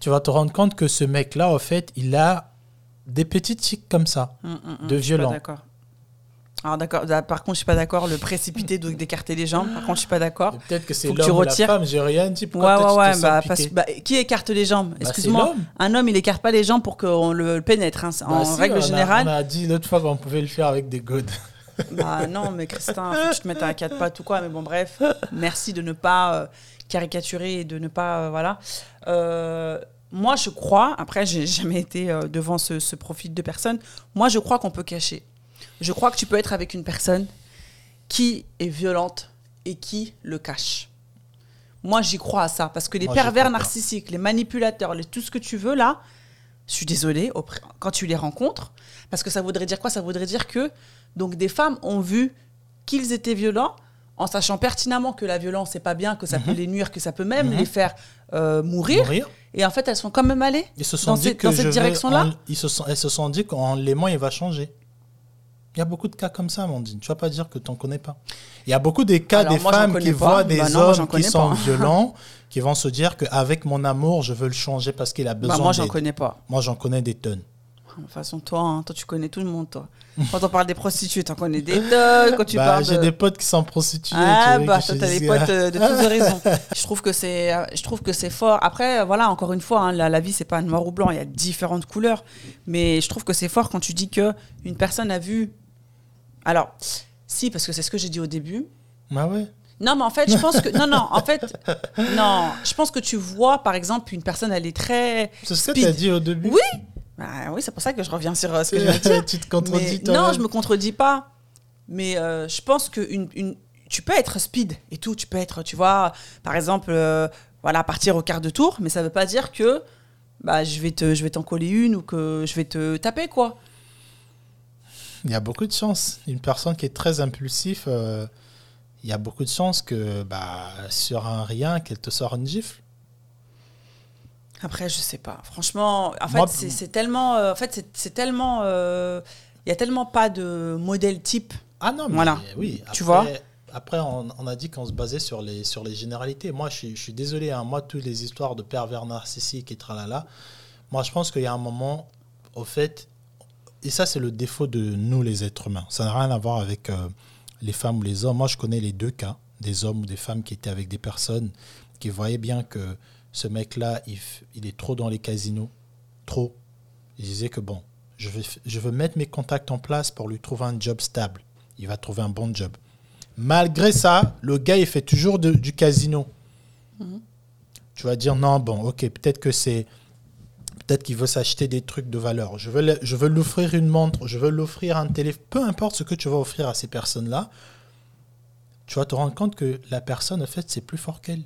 tu vas te rendre compte que ce mec-là, en fait, il a des petites tics comme ça. Hum, hum, hum, De violent. Alors d'accord. Là, Par contre, je suis pas d'accord. Le précipité donc d'écarter les jambes. Par contre, je suis pas d'accord. Peut-être que c'est l'homme ou la femme, j'ai rien dit. Ouais, ouais, ouais. Bah, parce- bah, qui écarte les jambes? Bah, Excuse-moi. Un homme, il écarte pas les jambes pour qu'on le pénètre. hein. Bah, En si, règle on a- générale. On a dit l'autre fois qu'on pouvait le faire avec des godes. Bah non, mais Christin, faut que tu te mettes à quatre pattes ou quoi. Mais bon, bref, merci de ne pas euh, caricaturer et de ne pas. euh, voilà. Euh, moi, je crois, après, j'ai jamais été devant ce, ce profil de personne. Moi, je crois qu'on peut cacher. Je crois que tu peux être avec une personne qui est violente et qui le cache. Moi, j'y crois à ça. Parce que les Moi, pervers narcissiques, les manipulateurs, les- tout ce que tu veux là, je suis désolée, quand tu les rencontres, parce que ça voudrait dire quoi? Ça voudrait dire que donc des femmes ont vu qu'ils étaient violents, en sachant pertinemment que la violence c'est pas bien, que ça peut les nuire, que ça peut même Mhm. les faire euh, mourir. Mourir. Et en fait, elles sont quand même allées. Ils se sont Dans dit cette- que dans cette je vais direction-là ils se sont, elles se sont dit qu'en l'aimant, il va changer. Il y a beaucoup de cas comme ça, Amandine. Tu vas pas dire que tu n'en connais pas. Il y a beaucoup des cas Alors, des moi, femmes qui pas. voient des Bah non, hommes qui sont violents, qui vont se dire qu'avec mon amour, je veux le changer parce qu'il a besoin Bah, moi, j'en connais pas. Moi, j'en connais des tonnes. De toute façon, toi, hein, toi, tu connais tout le monde, toi. Quand on parle des prostituées, t'en connais des tonnes. Quand tu Bah, parles J'ai de... des potes qui sont prostitués. Ah bah toi t'as des potes euh, de toutes horizons. Je trouve que c'est, euh, je trouve que c'est fort. Après voilà encore une fois, hein, la, la vie c'est pas noir ou blanc, il y a différentes couleurs. Mais je trouve que c'est fort quand tu dis que une personne a vu. Alors si parce que c'est ce que j'ai dit au début. Bah ouais. Non mais en fait je pense que non non en fait non je pense que tu vois par exemple une personne elle est très C'est ce que tu as dit au début. Oui. bah, oui c'est pour ça que je reviens sur euh, ce que je viens de dire. tu te contredis Mais- toi non, je me contredis pas. Mais euh, je pense que une, une- tu peux être speed et tout. Tu peux être, tu vois, par exemple, euh, voilà, partir au quart de tour, mais ça veut pas dire que bah, je vais te, je vais t'en coller une ou que je vais te taper quoi. Il y a beaucoup de chance. Une personne qui est très impulsive, euh, il y a beaucoup de chances que bah, sur un rien, qu'elle te sort une gifle. Après, je sais pas. Franchement, en fait, Moi, c'est c'est tellement, euh, en fait, c'est- tellement, euh, il y a tellement pas de modèle type. Ah non, mais Voilà. oui. Tu après- vois Après, on, on a dit qu'on se basait sur les, sur les généralités. Moi, je suis, je suis désolé. hein, moi, toutes les histoires de pervers narcissiques et tralala, moi, je pense qu'il y a un moment, au fait, et ça, c'est le défaut de nous, les êtres humains. Ça n'a rien à voir avec euh, les femmes ou les hommes. Moi, je connais les deux cas, des hommes ou des femmes qui étaient avec des personnes qui voyaient bien que ce mec-là, il, est trop dans les casinos. Trop. Il disait que bon, je vais, je veux mettre mes contacts en place pour lui trouver un job stable. Il va trouver un bon job. Malgré ça, le gars, il fait toujours de- du casino. Tu vas dire, non, bon, ok, peut-être que c'est... Peut-être qu'il veut s'acheter des trucs de valeur. Je veux, je veux l'offrir une montre, je veux l'offrir un téléphone. Peu importe ce que tu vas offrir à ces personnes-là, tu vas te rendre compte que la personne, en fait, c'est plus fort qu'elle.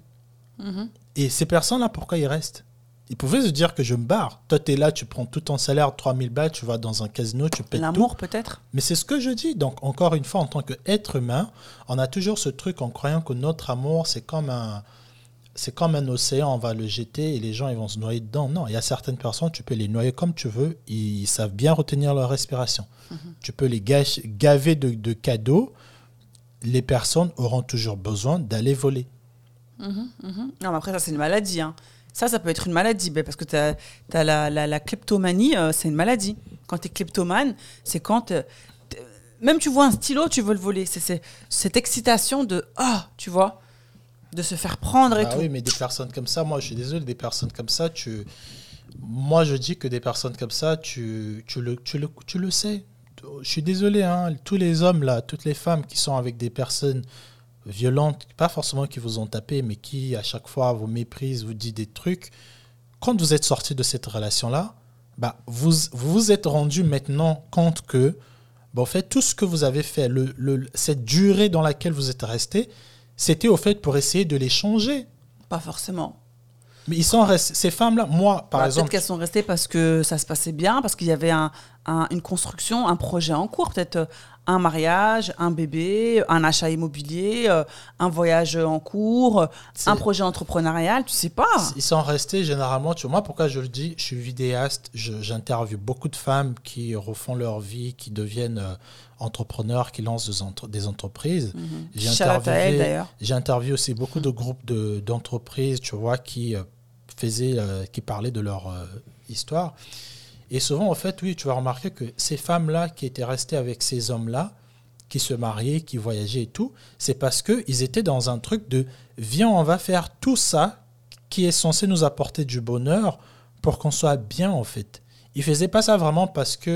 Et ces personnes-là, pourquoi ils restent? Il pouvait se dire que je me barre. Toi, tu es là, tu prends tout ton salaire, 3000 balles, tu vas dans un casino, tu pètes. L'amour, peut-être? Mais c'est ce que je dis. Donc, encore une fois, en tant qu'être humain, on a toujours ce truc en croyant que notre amour, c'est comme un, c'est comme un océan, on va le jeter et les gens ils vont se noyer dedans. Non, il y a certaines personnes, tu peux les noyer comme tu veux, ils savent bien retenir leur respiration. Mhm. Tu peux les gâcher- gaver de, de cadeaux, les personnes auront toujours besoin d'aller voler. Non, mais après, ça, c'est une maladie. hein. Ça, ça peut être une maladie, ben, parce que tu as, la, la, la kleptomanie, euh, c'est une maladie. Quand tu es kleptomane, c'est quand. euh, même tu vois un stylo, tu veux le voler. C'est c'est- cette excitation de. Ah, tu vois De se faire prendre et Ah tout. oui, mais des personnes comme ça, moi je suis désolé, des personnes comme ça, tu... moi je dis que des personnes comme ça, tu, tu, le, tu, le, tu le sais. Je suis désolé, hein, tous les hommes là, toutes les femmes qui sont avec des personnes violentes, pas forcément qui vous ont tapé, mais qui à chaque fois vous méprisent, vous disent des trucs, quand vous êtes sorti de cette relation-là, bah, vous vous vous êtes rendu maintenant compte que, bah, en fait, tout ce que vous avez fait, le, le- cette durée dans laquelle vous êtes resté, c'était au fait pour essayer de les changer. Pas forcément. Mais ils sont restés, ces femmes-là, moi, par Bah, exemple, Peut-être qu'elles sont restées parce que ça se passait bien, parce qu'il y avait un, un- une construction, un projet en cours, peut-être euh, un mariage, un bébé, un achat immobilier, euh, un voyage en cours, un projet entrepreneurial, tu sais pas. ils sont restés généralement, tu vois, moi, pourquoi je le dis, je suis vidéaste, j'interviewe beaucoup de femmes qui refont leur vie, qui deviennent euh, entrepreneurs, qui lancent des, entre- des entreprises. Interviewé, d'ailleurs. j'ai interviewé aussi beaucoup de groupes de- d'entreprises, tu vois, qui euh, faisaient, euh, qui parlaient de leur euh, histoire. Et souvent, en fait, oui, tu vas remarquer que ces femmes-là qui étaient restées avec ces hommes-là, qui se mariaient, qui voyageaient et tout, c'est parce qu'ils étaient dans un truc de viens, on va faire tout ça qui est censé nous apporter du bonheur pour qu'on soit bien, en fait. Ils faisaient pas ça vraiment parce que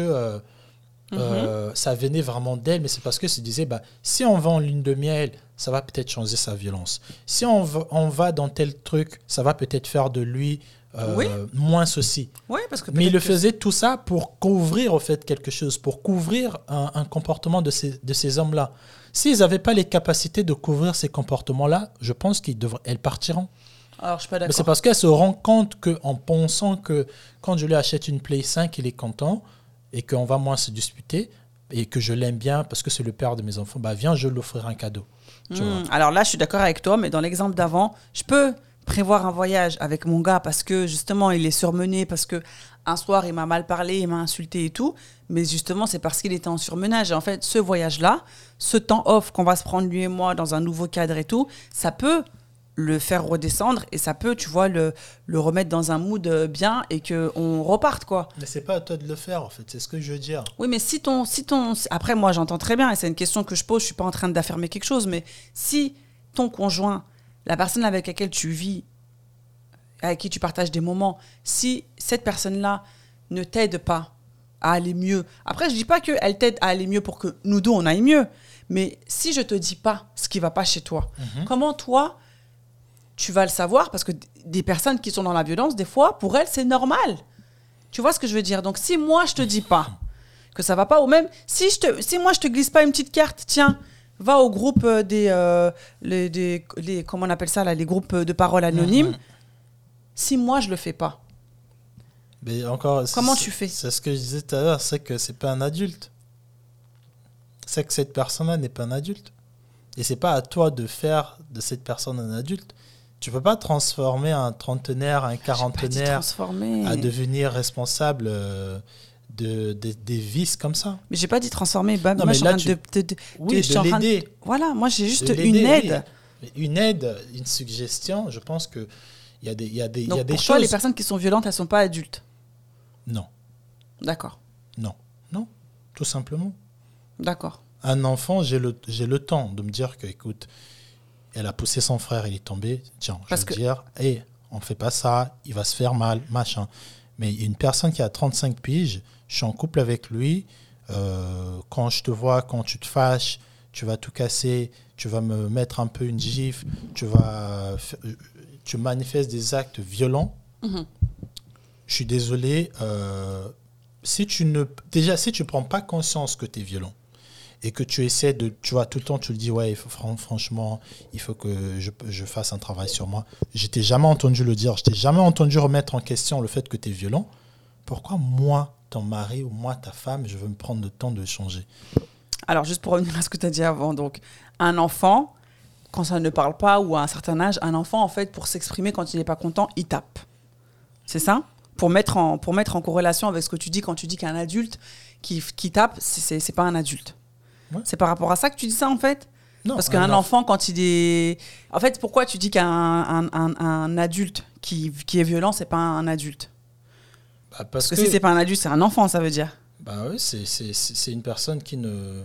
euh, euh, ça venait vraiment d'elle, mais c'est parce que se disait, bah, si on va en lune de miel, ça va peut-être changer sa violence. Si on va, on va dans tel truc, ça va peut-être faire de lui euh, Oui. moins ceci. Oui, parce que Mais il le que- faisait tout ça pour couvrir au fait quelque chose, pour couvrir un, un comportement de ces, de ces hommes-là. S'ils n'avaient pas les capacités de couvrir ces comportements-là, je pense qu'ils devraient, elles partiront. Alors, je suis pas Mais c'est parce qu'elle se rend compte qu'en pensant que quand je lui achète une Play 5, il est content et qu'on va moins se disputer et que je l'aime bien parce que c'est le père de mes enfants, bah viens, je lui offrir un cadeau. Tu vois. Hmm, Alors là, je suis d'accord avec toi, mais dans l'exemple d'avant, je peux prévoir un voyage avec mon gars parce que justement, il est surmené, parce que un soir, il m'a mal parlé, il m'a insulté et tout. Mais justement, c'est parce qu'il était en surmenage. Et en fait, ce voyage-là, ce temps off qu'on va se prendre lui et moi dans un nouveau cadre et tout, ça peut le faire redescendre et ça peut, tu vois, le, le remettre dans un mood euh, bien et qu'on reparte, quoi. Mais c'est pas à toi de le faire en fait, c'est ce que je veux dire. Oui, mais si ton, si ton, après moi j'entends très bien et c'est une question que je pose. Je suis pas en train d'affirmer quelque chose, mais si ton conjoint, la personne avec laquelle tu vis, avec qui tu partages des moments, si cette personne-là ne t'aide pas à aller mieux, après je dis pas qu'elle t'aide à aller mieux pour que nous deux on aille mieux, mais si je te dis pas ce qui va pas chez toi, comment toi tu vas le savoir parce que des personnes qui sont dans la violence, des fois, pour elles, c'est normal. Tu vois ce que je veux dire? Donc, si moi, je te dis pas que ça va pas, ou même si, je te, si moi, je te glisse pas une petite carte, tiens, va au groupe euh, des, euh, les, des les- comment on appelle ça, là, les groupes de parole anonymes. Si moi, je le fais pas, Mais encore, Comment tu fais? C'est ce que je disais tout à l'heure, c'est que c'est pas un adulte. C'est que cette personne-là n'est pas un adulte. Et c'est pas à toi de faire de cette personne un adulte. Tu peux pas transformer un trentenaire, un quarantenaire à devenir responsable euh, de, de- des vices comme ça. Mais j'ai pas dit transformer. Bah, Non, moi, mais je suis en train tu- de, de- Oui, je suis de en train de- l'aider. Voilà, moi, j'ai juste une aide. oui. Une aide, une suggestion, je pense que il y a des, il y a des, il y Donc, a des pour toi, choses. les personnes qui sont violentes, elles sont pas adultes? Non, D'accord. non, non, tout simplement. D'accord. un enfant, j'ai le, j'ai le temps de me dire que, écoute, elle a poussé son frère, il est tombé. Tiens, je que- dire, hé, on fait pas ça, il va se faire mal, machin. Mais une personne qui a 35 piges, je suis en couple avec lui, euh, quand je te vois, quand tu te fâches, tu vas tout casser, tu vas me mettre un peu une gifle, tu vas, tu manifestes des actes violents. Mhm. Je suis désolé. euh, si tu ne, déjà, si tu prends pas conscience que tu es violent, et que tu essaies de, tu vois, tout le temps, tu le dis, ouais, il faut, franchement, il faut que je, je, fasse un travail sur moi. Je t'ai jamais entendu le dire, je t'ai jamais entendu remettre en question le fait que tu es violent. Pourquoi moi, ton mari ou moi, ta femme, je veux me prendre le temps de changer? Alors, juste pour revenir à ce que tu as dit avant, donc, un enfant, quand ça ne parle pas ou à un certain âge, un enfant, en fait, pour s'exprimer quand il n'est pas content, il tape. C'est ça? Pour mettre, en, pour mettre en corrélation avec ce que tu dis quand tu dis qu'un adulte qui, qui tape, c'est pas un adulte. C'est par rapport à ça que tu dis ça, en fait? Non, Parce qu'un enfant, quand il est. En fait, pourquoi tu dis qu'un un, un, adulte qui, qui, est violent, c'est pas un adulte? Bah, parce, que, si c'est pas un adulte, c'est un enfant, ça veut dire. Bah oui, c'est une personne qui ne.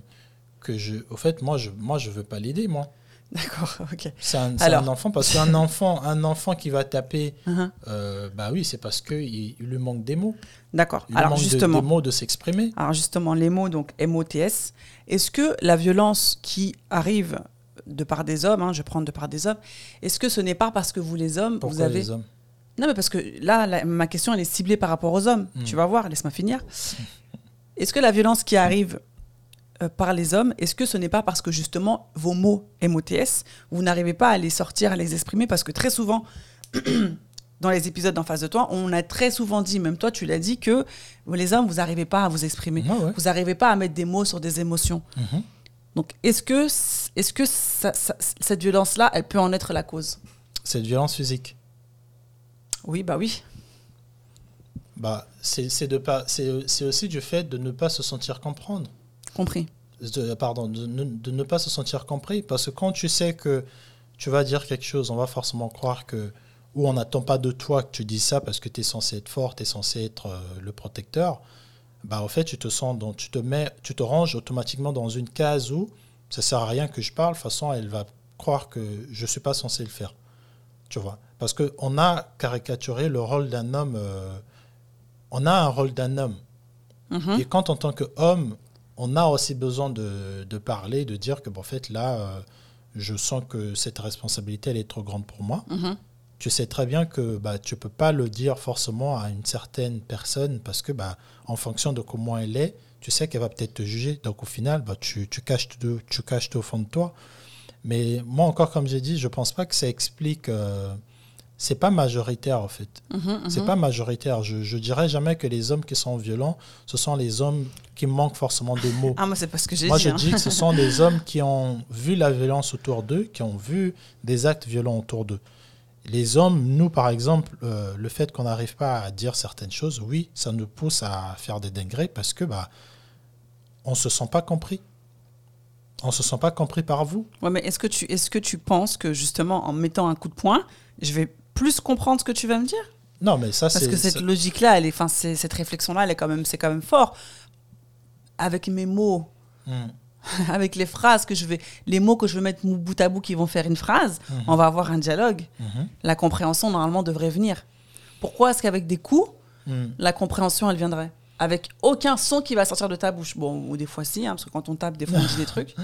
Que je, au fait, moi, je moi, je veux pas l'aider, moi. D'accord, ok. C'est un, enfant, parce qu'un enfant, un enfant qui va taper, euh, bah oui, c'est parce qu'il il lui manque des mots. D'accord. Alors justement, de, des mots de s'exprimer. Alors justement, les mots, donc MOTS, est-ce que la violence qui arrive de part des hommes, hein, je prends de part des hommes, est-ce que ce n'est pas parce que vous les hommes, Pourquoi vous avez... les hommes? Non, mais parce que là, ma question, elle est ciblée par rapport aux hommes. Hmm. Tu vas voir, laisse-moi finir. Est-ce que la violence qui arrive par les hommes, est-ce que ce n'est pas parce que justement vos mots MOTS, vous n'arrivez pas à les sortir, à les exprimer? Parce que très souvent, dans les épisodes en face de toi, on a très souvent dit, même toi tu l'as dit, que les hommes, vous n'arrivez pas à vous exprimer. Vous n'arrivez pas à mettre des mots sur des émotions. Mhm. Donc est-ce que, est que cette violence-là, elle peut en être la cause? Cette violence physique Oui, bah oui. Bah, c'est aussi du fait de ne pas se sentir comprendre. Compris. pardon, de, ne pas se sentir compris. Parce que quand tu sais que tu vas dire quelque chose, on va forcément croire que, ou on n'attend pas de toi que tu dis ça parce que tu es censé être fort, tu es censé être euh, le protecteur. Bah, en fait, tu te sens, donc, tu te mets, tu te ranges automatiquement dans une case où ça sert à rien que je parle. De toute façon, elle va croire que je suis pas censé le faire. Tu vois? Parce qu'on a caricaturé le rôle d'un homme. Euh, on a un rôle d'un homme. Mm-hmm. Et quand en tant qu'homme, on a aussi besoin de, parler, de dire que, bon, en fait, là, euh, je sens que cette responsabilité, elle est trop grande pour moi. Mhm. Tu sais très bien que bah, tu ne peux pas le dire forcément à une certaine personne parce que, bah, en fonction de comment elle est, tu sais qu'elle va peut-être te juger. Donc, au final, bah, tu, tu, caches, tu caches au fond de toi. Mais moi, encore, comme j'ai dit, je ne pense pas que ça explique. Euh, c'est pas majoritaire en fait. Mhm, c'est mhm. pas majoritaire. Je, je dirais jamais que les hommes qui sont violents, ce sont les hommes qui manquent forcément de mots. Ah moi c'est pas ce que j'ai dit. Moi je hein. dis que ce sont des hommes qui ont vu la violence autour d'eux, qui ont vu des actes violents autour d'eux. Les hommes, nous par exemple, euh, le fait qu'on n'arrive pas à dire certaines choses, oui, ça nous pousse à faire des dingueries parce que bah on se sent pas compris. On se sent pas compris par vous. Ouais, mais est-ce que tu est-ce que tu penses que justement en mettant un coup de poing, je vais plus comprendre ce que tu vas me dire Non, mais ça, c'est. Parce que cette logique-là, elle est, cette réflexion-là, elle est quand même, c'est quand même fort. Avec mes mots, hmm. avec les phrases que je vais, les mots que je vais mettre bout à bout qui vont faire une phrase, hmm. on va avoir un dialogue. Hmm. La compréhension normalement devrait venir. Pourquoi est-ce qu'avec des coups, la compréhension elle viendrait? Avec aucun son qui va sortir de ta bouche. Bon, ou des fois si, hein, parce que quand on tape, des fois on dit des trucs.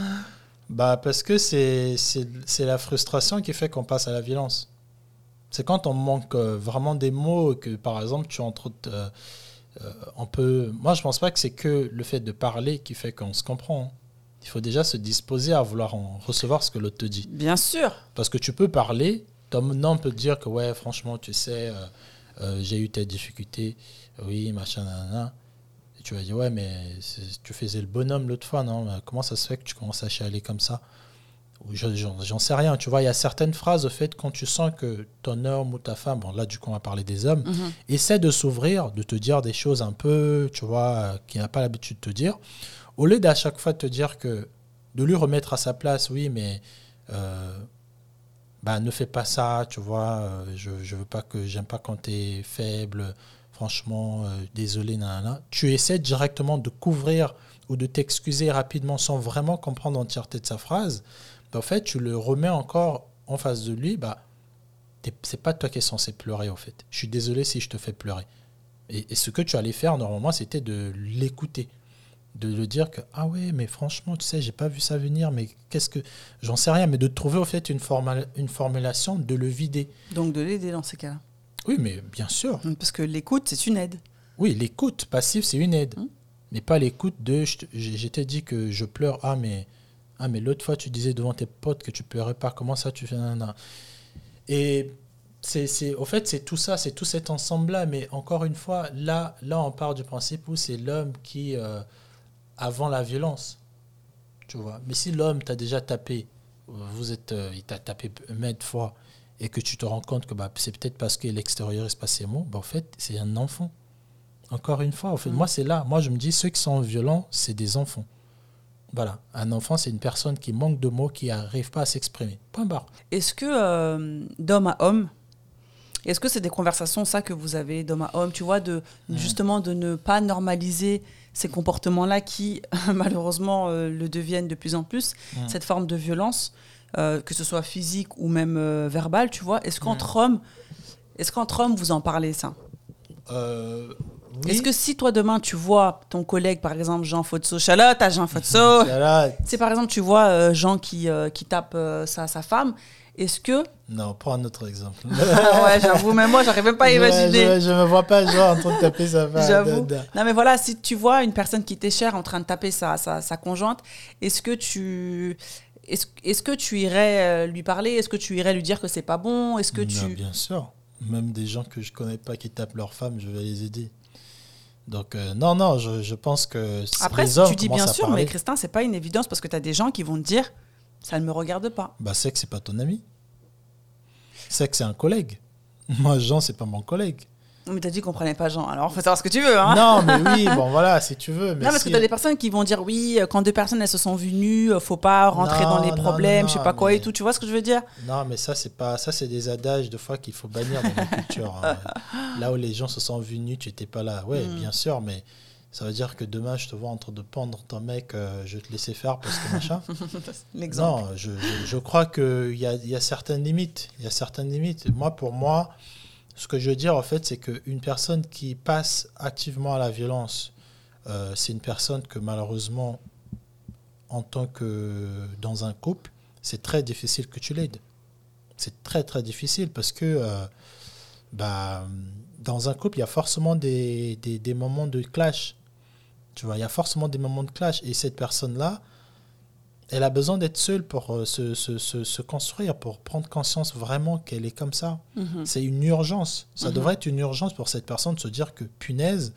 Bah parce que c'est la frustration qui fait qu'on passe à la violence. C'est quand on manque euh, vraiment des mots que, par exemple, tu entre. Euh, euh, on peut. Moi, je pense pas que c'est que le fait de parler qui fait qu'on se comprend. Hein. Il faut déjà se disposer à vouloir en recevoir ce que l'autre te dit. Bien sûr. Parce que tu peux parler, ton nom peut te dire que, ouais, franchement, tu sais, j'ai eu telle difficulté, oui, machin, nanana. Et tu vas dire, ouais, mais tu faisais le bonhomme l'autre fois, non? Comment ça se fait que tu commences à chialer comme ça? J'en sais rien. Tu vois, il y a certaines phrases, au fait, quand tu sens que ton homme ou ta femme, bon, là, du coup, on va parler des hommes, mhm. essaie de s'ouvrir, de te dire des choses un peu, tu vois, qu'il n'a pas l'habitude de te dire. Au lieu d'à chaque fois te dire que, de lui remettre à sa place, oui, mais euh, bah, ne fais pas ça, tu vois, euh, je, je veux pas que, j'aime pas quand tu es faible, franchement, euh, désolé, nanana. Tu essaies directement de couvrir ou de t'excuser rapidement sans vraiment comprendre l'entièreté de sa phrase en fait, tu le remets encore en face de lui, bah, c'est pas toi qui es censé pleurer, en fait. Je suis désolé si je te fais pleurer. Et, ce que tu allais faire, normalement, c'était de l'écouter. De le dire que, ah ouais, mais franchement, tu sais, j'ai pas vu ça venir, mais qu'est-ce que. J'en sais rien, mais de trouver, au fait, une, une formulation, de le vider. Donc de l'aider dans ces cas-là. Oui, mais bien sûr. Parce que l'écoute, c'est une aide. Oui, l'écoute passive, c'est une aide. Hum. mais pas l'écoute de je j'ai t'ai dit que je pleure. Ah, mais, ah, mais l'autre fois, tu disais devant tes potes que tu pleurais pas. Comment ça, tu fais nanana? Et c'est, c'est, au fait, c'est tout ça, c'est tout cet ensemble-là. Mais encore une fois, là, là on part du principe où c'est l'homme qui, euh, avant la violence, tu vois? Mais si l'homme t'a déjà tapé, vous êtes, euh, il t'a tapé maintes fois, et que tu te rends compte que bah, c'est peut-être parce que l'extérieur est passé mot, bah, en fait, c'est un enfant. Encore une fois, en fait, Mhm. moi, c'est là. Moi, je me dis, ceux qui sont violents, c'est des enfants. Voilà. Un enfant, c'est une personne qui manque de mots, qui n'arrive pas à s'exprimer. Point barre. Est-ce que euh, d'homme à homme, est-ce que c'est des conversations ça que vous avez d'homme à homme, tu vois, de justement de ne pas normaliser ces comportements-là qui malheureusement euh, le deviennent de plus en plus, cette forme de violence, euh, que ce soit physique ou même verbale, tu vois? Est-ce qu'entre hommes, est-ce qu'entre hommes vous en parlez ça? Oui. Est-ce que si toi demain tu vois ton collègue par exemple Jean Fotso, Charlotte à Jean Fotso, si par exemple tu vois euh, Jean qui, euh, qui tape euh, sa, sa femme, est-ce que Non, prends un autre exemple. ouais, j'avoue, mais moi, j'arrive même pas à Je- imaginer. Je, je me vois pas genre en train de taper sa femme. J'avoue. Non, mais voilà, si tu vois une personne qui t'est chère en train de taper sa, sa, sa conjointe, est-ce que tu. Est-ce est-ce que tu irais lui parler? Est-ce que tu irais lui dire que c'est pas bon? Est-ce que Non, tu. Bien sûr. Même des gens que je connais pas qui tapent leur femme, je vais les aider. Donc, euh, non, non, je, je pense que Après, les hommes tu dis bien sûr, parler. mais Christin, c'est pas une évidence parce que tu as des gens qui vont te dire ça ne me regarde pas. Bah, c'est que c'est pas ton ami. C'est que c'est un collègue. Moi, Jean, c'est pas mon collègue. Mais t'as dit qu'on prenait pas Jean, alors faut savoir ce que tu veux. Hein Non, mais oui, bon, voilà, si tu veux. Mais non, parce si- que t'as des personnes qui vont dire oui, euh, quand deux personnes elles se sont vues nues, euh, faut pas rentrer Non, dans les non, problèmes, non, je sais pas quoi mais- et tout. Tu vois ce que je veux dire? Non, mais ça, c'est pas, ça, c'est des adages de fois qu'il faut bannir dans la culture. hein. Là où les gens se sont vus nus, tu étais pas là. Ouais, Mm. bien sûr, mais ça veut dire que demain, je te vois en train de pendre ton mec, euh, je vais te laisser faire parce que machin. Non, je, je, je crois qu'il y a, y a certaines limites. Il y a certaines limites. Moi, pour moi, ce que je veux dire, en fait, c'est qu'une personne qui passe activement à la violence, euh, c'est une personne que malheureusement, en tant que dans un couple, c'est très difficile que tu l'aides. C'est très, très difficile parce que euh, bah, dans un couple, il y a forcément des, des, des moments de clash. Tu vois, il y a forcément des moments de clash. Et cette personne-là, elle a besoin d'être seule pour euh, se, se, se, se construire, pour prendre conscience vraiment qu'elle est comme ça. Mhm. C'est une urgence. Ça Mhm. devrait être une urgence pour cette personne de se dire que, punaise,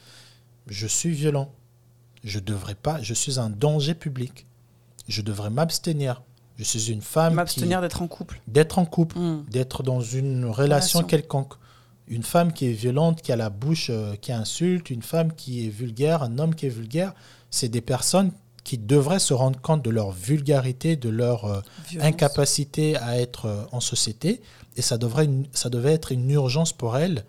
je suis violent. Je devrais pas, je suis un danger public. Je devrais m'abstenir. Je suis une femme M'abstenir d'être en couple. d'être en couple, Mhm. d'être dans une relation Relation. quelconque. Une femme qui est violente, qui a la bouche euh, qui insulte, une femme qui est vulgaire, un homme qui est vulgaire, c'est des personnes qui devraient se rendre compte de leur vulgarité, de leur euh, incapacité à être euh, en société, et ça devrait, une- ça devait être une urgence pour elles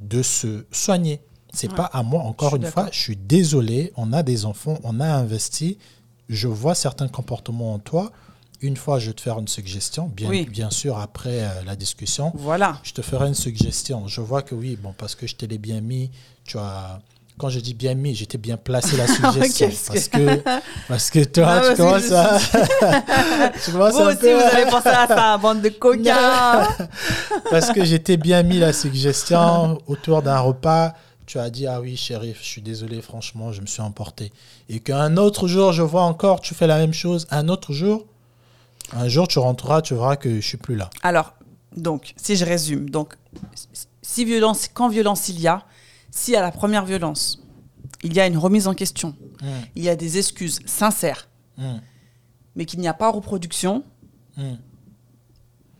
de se soigner. C'est Ouais. pas à moi, encore une fois, je suis désolé, on a des enfants, on a investi, je vois certains comportements en toi. Une fois, je vais te faire une suggestion, bien, Oui. bien sûr, après euh, la discussion. Voilà. Je te ferai une suggestion. Je vois que oui, bon, parce que je te l'ai bien mis, tu as. Quand je dis bien mis, j'étais bien placé la suggestion. Qu'est-ce parce, que, parce que toi, tu que commences je à. tu commences Vous aussi, peu vous avez pensé à ça, bande de coquins. parce que j'étais bien mis la suggestion autour d'un repas. Tu as dit, ah oui, shérif, je suis désolé, franchement, je me suis emporté. Et qu'un autre jour, je vois encore, tu fais la même chose. Un autre jour, un jour, tu rentreras, tu verras que je suis plus là. Alors, donc, si je résume, donc, si violence, quand violence il y a, si à la première violence, il y a une remise en question, Hum, il y a des excuses sincères, hum, mais qu'il n'y a pas reproduction, hum.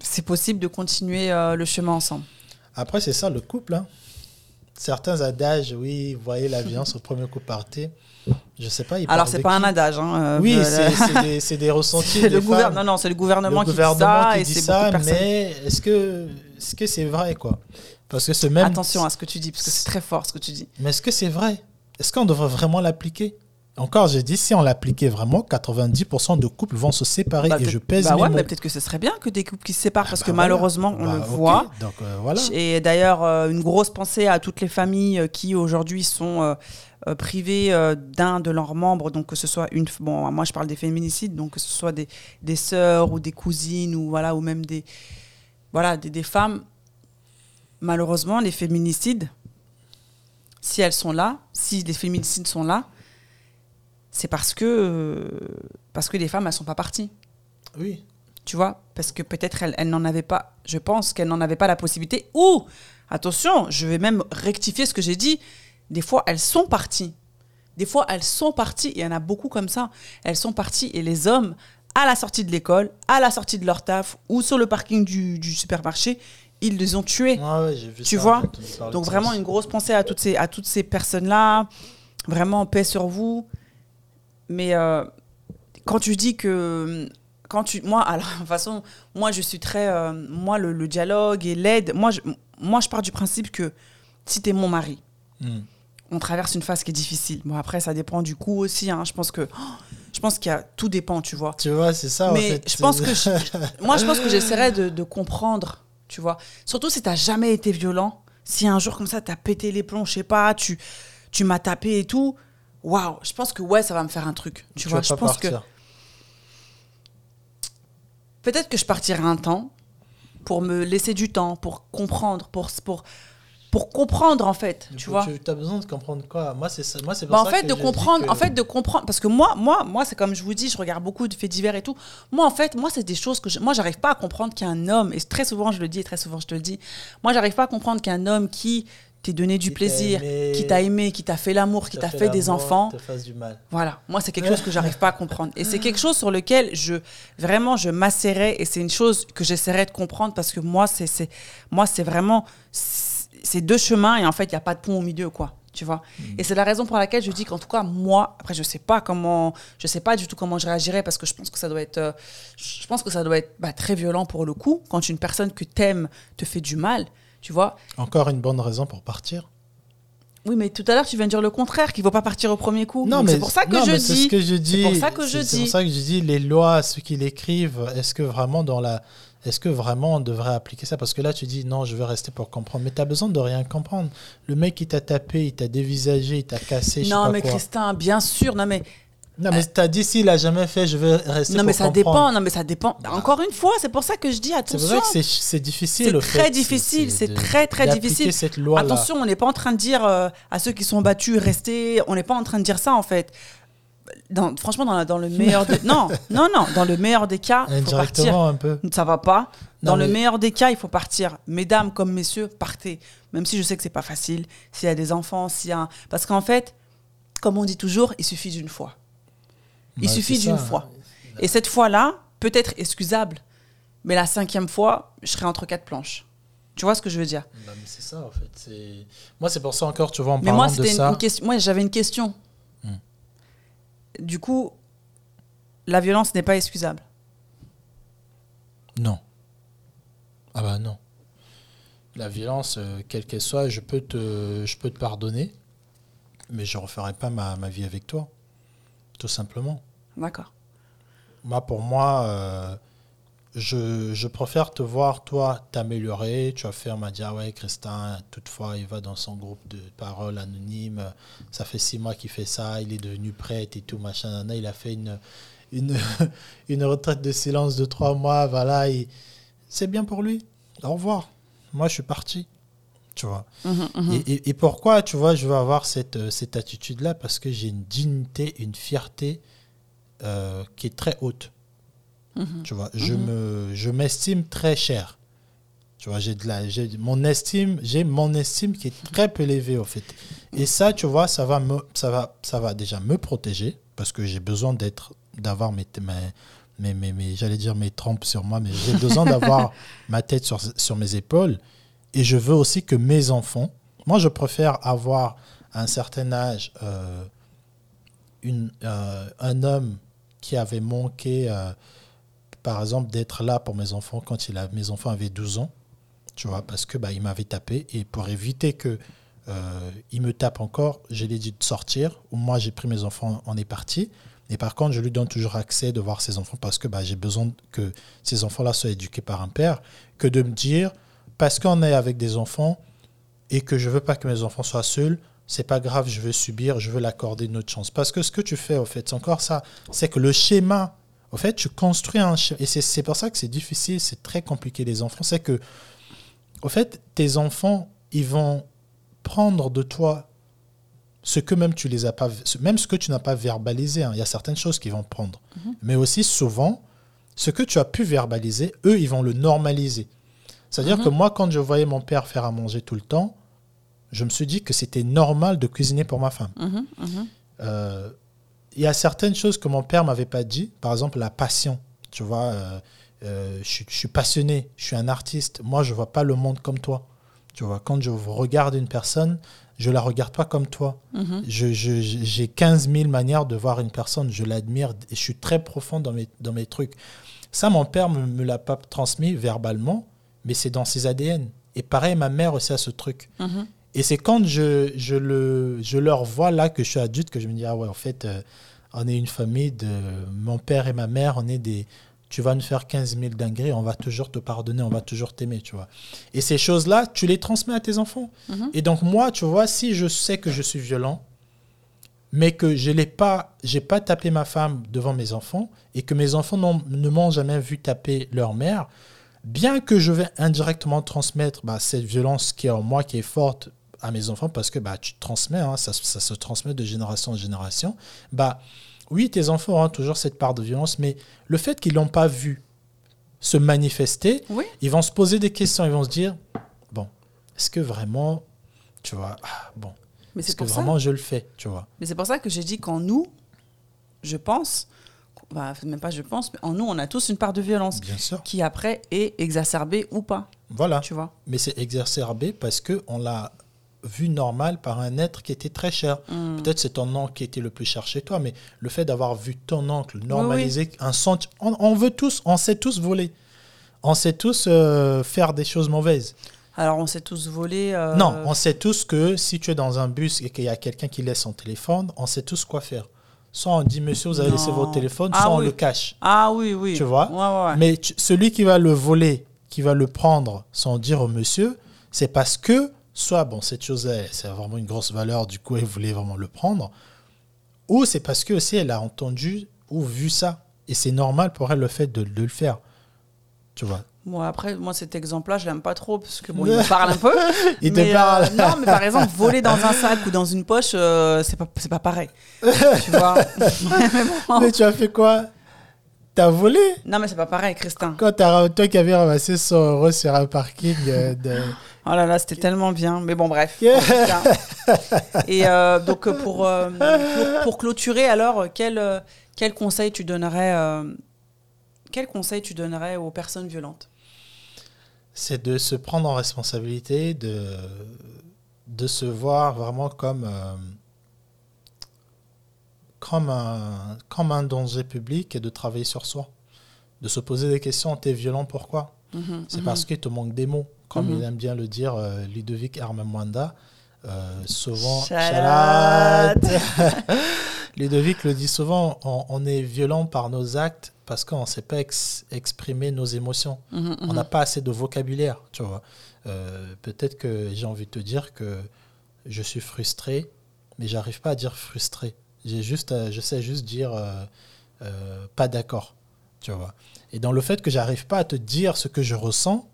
c'est possible de continuer euh, le chemin ensemble. Après, c'est ça le couple. hein. Certains adages, oui, vous voyez la violence au premier coup partir. Je sais pas. il Alors, c'est pas qui un adage. hein, euh, Oui, euh, c'est des, ressentis. des le gouvernement. femmes. Non, non, c'est le gouvernement, le qui gouvernement dit ça qui dit c'est ça, mais est-ce que est-ce que c'est vrai quoi? Parce que ce même. Attention à ce que tu dis, parce que c'est très fort ce que tu dis. Mais est-ce que c'est vrai? Est-ce qu'on devrait vraiment l'appliquer? Encore, j'ai dit si on l'appliquait vraiment, 90% de couples vont se séparer Bah, et je pèse bah mes ouais, mots. mais peut-être que ce serait bien que des couples qui se séparent, parce bah que voilà. malheureusement, on Bah, le ok, voit. Donc euh, voilà. Et d'ailleurs, euh, une grosse pensée à toutes les familles euh, qui aujourd'hui sont euh, privées d'un de leurs membres, donc que ce soit une, bon, moi je parle des féminicides, donc que ce soit des, des sœurs ou des cousines ou voilà, ou même des, voilà, des, des femmes. Malheureusement, les féminicides, si elles sont là, si les féminicides sont là, c'est parce que, euh, parce que les femmes, elles sont pas parties. Oui. Tu vois Parce que peut-être elles, elles n'en avaient pas, je pense qu'elles n'en avaient pas la possibilité. Ou, attention, je vais même rectifier ce que j'ai dit. Des fois, elles sont parties. Des fois, elles sont parties. Il y en a beaucoup comme ça. Elles sont parties et les hommes, à la sortie de l'école, à la sortie de leur taf ou sur le parking du, du supermarché, ils les ont tués. Ouais, vu Tu ça, vois Donc vraiment une grosse pensée à toutes ces, à toutes ces personnes-là. Vraiment paix sur vous. Mais euh, quand tu dis que... Quand tu, moi, alors, de toute façon, moi, je suis très... euh, moi, le, le dialogue et l'aide, moi je, moi, je pars du principe que si tu es mon mari, Hmm. on traverse une phase qui est difficile. Bon, après, ça dépend du coup aussi. hein. Je pense que... Je pense qu'il y a... Tout dépend, tu vois. Tu vois, c'est ça, en Mais fait. je pense que je- moi, je pense que j'essaierais de, de comprendre, tu vois. Surtout si t'as jamais été violent, si un jour comme ça t'as pété les plombs, je sais pas, tu, tu m'as tapé et tout. Waouh, je pense que ouais, ça va me faire un truc, tu, Tu vois. vas Je pas pense que peut-être que je partirai un temps pour me laisser du temps, pour comprendre, pour pour pour comprendre en fait, tu vois. Tu as besoin de comprendre quoi Moi, c'est ça. Moi, c'est Bah, en ça fait que de comprendre que- en fait de comprendre parce que moi moi moi c'est comme je vous dis je regarde beaucoup de faits divers et tout moi en fait moi c'est des choses que je, moi j'arrive pas à comprendre qu'un homme et très souvent je le dis et très souvent je te le dis moi j'arrive pas à comprendre qu'un homme qui t'ait donné du Qui plaisir aimé, qui t'a aimé qui t'a fait l'amour qui t'a fait des enfants te fasse du mal. voilà, moi c'est quelque chose que j'arrive pas à comprendre. Et c'est quelque chose sur lequel je vraiment je m'asserrais et c'est une chose que j'essaierais de comprendre parce que moi c'est c'est moi c'est vraiment c'est deux chemins et en fait il y a pas de pont au milieu quoi. Tu vois Et c'est la raison pour laquelle je dis qu'en tout cas moi après je sais pas comment je sais pas du tout comment je réagirais parce que je pense que ça doit être euh, je pense que ça doit être bah, très violent pour le coup quand une personne que t'aimes te fait du mal, tu vois Encore une bonne raison pour partir. Oui, mais tout à l'heure tu viens de dire le contraire qu'il faut pas partir au premier coup. Non, Donc, mais c'est pour ça que non, je mais c'est dis ce que je dis. C'est pour ça que je c'est- C'est dis pour ça que je dis les lois, ceux qui l'écrivent, est-ce que vraiment dans la, est-ce que vraiment on devrait appliquer ça? Parce que là, tu dis non, je veux rester pour comprendre, mais tu as besoin de rien comprendre. Le mec, il t'a tapé, il t'a dévisagé, il t'a cassé. Non, mais quoi. Christin, bien sûr. Non, mais, Non, mais t'as dit s'il a jamais fait, je veux rester non, pour mais ça comprendre. dépend. Non, mais ça dépend. Encore une fois, c'est pour ça que je dis C'est attention. ça que c'est- c'est difficile. C'est très fait, difficile, c'est très, très difficile. cette loi-là. Attention, on n'est pas en train de dire euh, à ceux qui sont battus, restez. On n'est pas en train de dire ça, en fait. Dans, franchement, dans, le meilleur des... Non, non, non. Dans le meilleur des cas, il faut partir. Un peu. Ça va pas. Dans Non, le mais- meilleur des cas, il faut partir. Mesdames comme messieurs, partez. Même si je sais que c'est pas facile. S'il y a des enfants, s'il y a... un- Parce qu'en fait, comme on dit toujours, il suffit d'une fois. Il Bah, suffit d'une fois. Et cette fois-là, peut-être excusable, mais la cinquième fois, je serai entre quatre planches. Tu vois ce que je veux dire? Bah, c'est ça, en fait. Moi, c'est pour ça encore, tu vois, en Mais parlant moi, de c'était une, ça. une question. Moi, j'avais une question. Du coup, la violence n'est pas excusable. Non. Ah bah non. La violence, euh, quelle qu'elle soit, je peux te, je peux te pardonner, mais je referai pas ma, ma vie avec toi. Tout simplement. D'accord. Moi, pour moi, euh, je, je préfère te voir, toi, t'améliorer. Tu vas faire, m'a dit, ah ouais, Christin, toutefois, il va dans son groupe de paroles anonymes. Ça fait six mois qu'il fait ça, il est devenu prêtre et tout, machin. nana. Il a fait une, une, une retraite de silence de trois mois, voilà. et C'est bien pour lui. Au revoir. Moi, je suis parti. Tu vois. Mhm. Et, et- et pourquoi, tu vois, je veux avoir cette, euh, cette attitude-là? Parce que j'ai une dignité, une fierté euh, qui est très haute. Mhm. Tu vois, je Mhm. me, je m'estime très cher. Tu vois, j'ai de la, j'ai mon estime, j'ai mon estime qui est très peu élevée au fait. Et ça, tu vois, ça va me, ça va, ça va déjà me protéger parce que j'ai besoin d'être, d'avoir mes, mes, mes, mes- mes- j'allais dire mes trompes sur moi, mais j'ai besoin d'avoir ma tête sur, sur mes épaules. Et je veux aussi que mes enfants, moi, je préfère avoir à un certain âge euh, une, euh, un homme qui avait manqué, euh, par exemple, d'être là pour mes enfants quand il mes enfants avaient 12 ans, tu vois, parce que bah, il m'avait tapé et pour éviter que euh, il me tape encore, je lui ai dit de sortir. Moi, j'ai pris mes enfants, on est parti. Et par contre, je lui donne toujours accès de voir ses enfants parce que bah, j'ai besoin que ces enfants-là soient éduqués par un père, que de me dire, parce qu'on est avec des enfants et que je veux pas que mes enfants soient seuls, c'est pas grave, je veux subir, je veux l'accorder une autre chance. Parce que ce que tu fais, au fait, c'est encore ça, c'est que le schéma, au fait, tu construis un. Et c'est- c'est pour ça que c'est difficile, c'est très compliqué, les enfants. C'est que, au fait, tes enfants, ils vont prendre de toi ce que même tu les as pas, même ce que tu n'as pas verbalisé. hein. Il y a certaines choses qui vont prendre. Mais aussi souvent, ce que tu as pu verbaliser, eux, ils vont le normaliser. C'est-à-dire Mhm. que moi, quand je voyais mon père faire à manger tout le temps, je me suis dit que c'était normal de cuisiner pour ma femme. Mhm, mhm. Euh, il y a certaines choses que mon père m'avait pas dit. Par exemple, la passion. Tu vois, euh, euh, je, suis- je suis passionné, je suis un artiste. Moi, je vois pas le monde comme toi. Tu vois, quand je regarde une personne, je la regarde pas comme toi. Mhm. Je- je- J'ai 15 000 manières de voir une personne. Je l'admire et je suis très profond dans mes, dans mes trucs. Ça, mon père ne me, me l'a pas transmis verbalement, mais c'est dans ses ADN. Et pareil, ma mère aussi a ce truc. Mhm. Et c'est quand je, je, le, je leur vois là que je suis adulte que je me dis, ah ouais, en fait, euh, on est une famille de mon père et ma mère, on est des... Tu vas nous faire 15 000 dingueries, on va toujours te pardonner, on va toujours t'aimer, tu vois. Et ces choses-là, tu les transmets à tes enfants. Mhm. Et donc moi, tu vois, si je sais que je suis violent, mais que je n'ai pas, j'ai pas tapé ma femme devant mes enfants, et que mes enfants ne m'ont jamais vu taper leur mère, bien que je vais indirectement transmettre bah, cette violence qui est en moi, qui est forte à mes enfants, parce que bah, tu transmets, hein, ça, ça se transmet de génération en génération, bah, oui, tes enfants auront toujours cette part de violence, mais le fait qu'ils l'ont pas vu se manifester, Oui. ils vont se poser des questions, ils vont se dire, bon, est-ce que vraiment, tu vois, ah, bon, est-ce que ça. vraiment je le fais, tu vois? Mais c'est pour ça que j'ai dit qu'en nous, je pense, bah, même pas je pense, mais en nous, on a tous une part de violence Bien sûr. qui après est exacerbée ou pas, Voilà. tu vois? Mais c'est exacerbé parce que on l'a vu normal par un être qui était très cher. Mm. Peut-être c'est ton oncle qui était le plus cher chez toi, mais le fait d'avoir vu ton oncle normaliser un sentiment, on, on veut tous, on sait tous voler, on sait tous euh, faire des choses mauvaises. Alors on s'est tous volés. euh, Non, on sait tous que si tu es dans un bus et qu'il y a quelqu'un qui laisse son téléphone, on sait tous quoi faire. Soit on dit monsieur, vous avez laissé votre téléphone, Ah soit on le cache. Ah oui, oui. Tu vois Ouais, ouais, ouais. Mais tu- celui qui va le voler, qui va le prendre sans dire au monsieur, c'est parce que, soit, bon, cette chose, c'est vraiment une grosse valeur, du coup, elle voulait vraiment le prendre, ou c'est parce que aussi elle a entendu ou vu ça. Et c'est normal pour elle le fait de, de le faire. Tu vois Bon, après, moi, cet exemple-là, je l'aime pas trop parce que bon, il me parle un peu. Il te mais, parle. euh, non, mais par exemple, voler dans un sac ou dans une poche, euh, c'est pas, pas pareil. tu vois Mais bon. Mais tu as fait quoi? T'as volé? Non, mais c'est pas pareil, Christin. Quand t'as toi qui avais ramassé 100 euros sur un parking euh, de... Oh là là, c'était tellement bien. Mais bon, bref. Yeah. Et euh, donc, euh, pour, euh, pour, pour clôturer, alors, quel, quel conseil tu donnerais euh, quel conseil tu donnerais aux personnes violentes? C'est de se prendre en responsabilité, de, de se voir vraiment comme, euh, comme, un, comme un danger public et de travailler sur soi. De se poser des questions, t'es violent, pourquoi? Mhm, C'est mhm. parce qu'il te manque des mots. Comme Mhm. il aime bien le dire euh, Ludovic Armamwanda, euh, souvent... Chalat. Ludovic le dit souvent, on, on est violent par nos actes parce qu'on ne sait pas ex- exprimer nos émotions. On n'a pas assez de vocabulaire, tu vois. Euh, Peut-être que j'ai envie de te dire que je suis frustré, mais j'arrive pas à dire frustré. J'ai juste, à- je sais juste dire euh, euh, pas d'accord, tu vois. Et dans le fait que j'arrive pas à te dire ce que je ressens,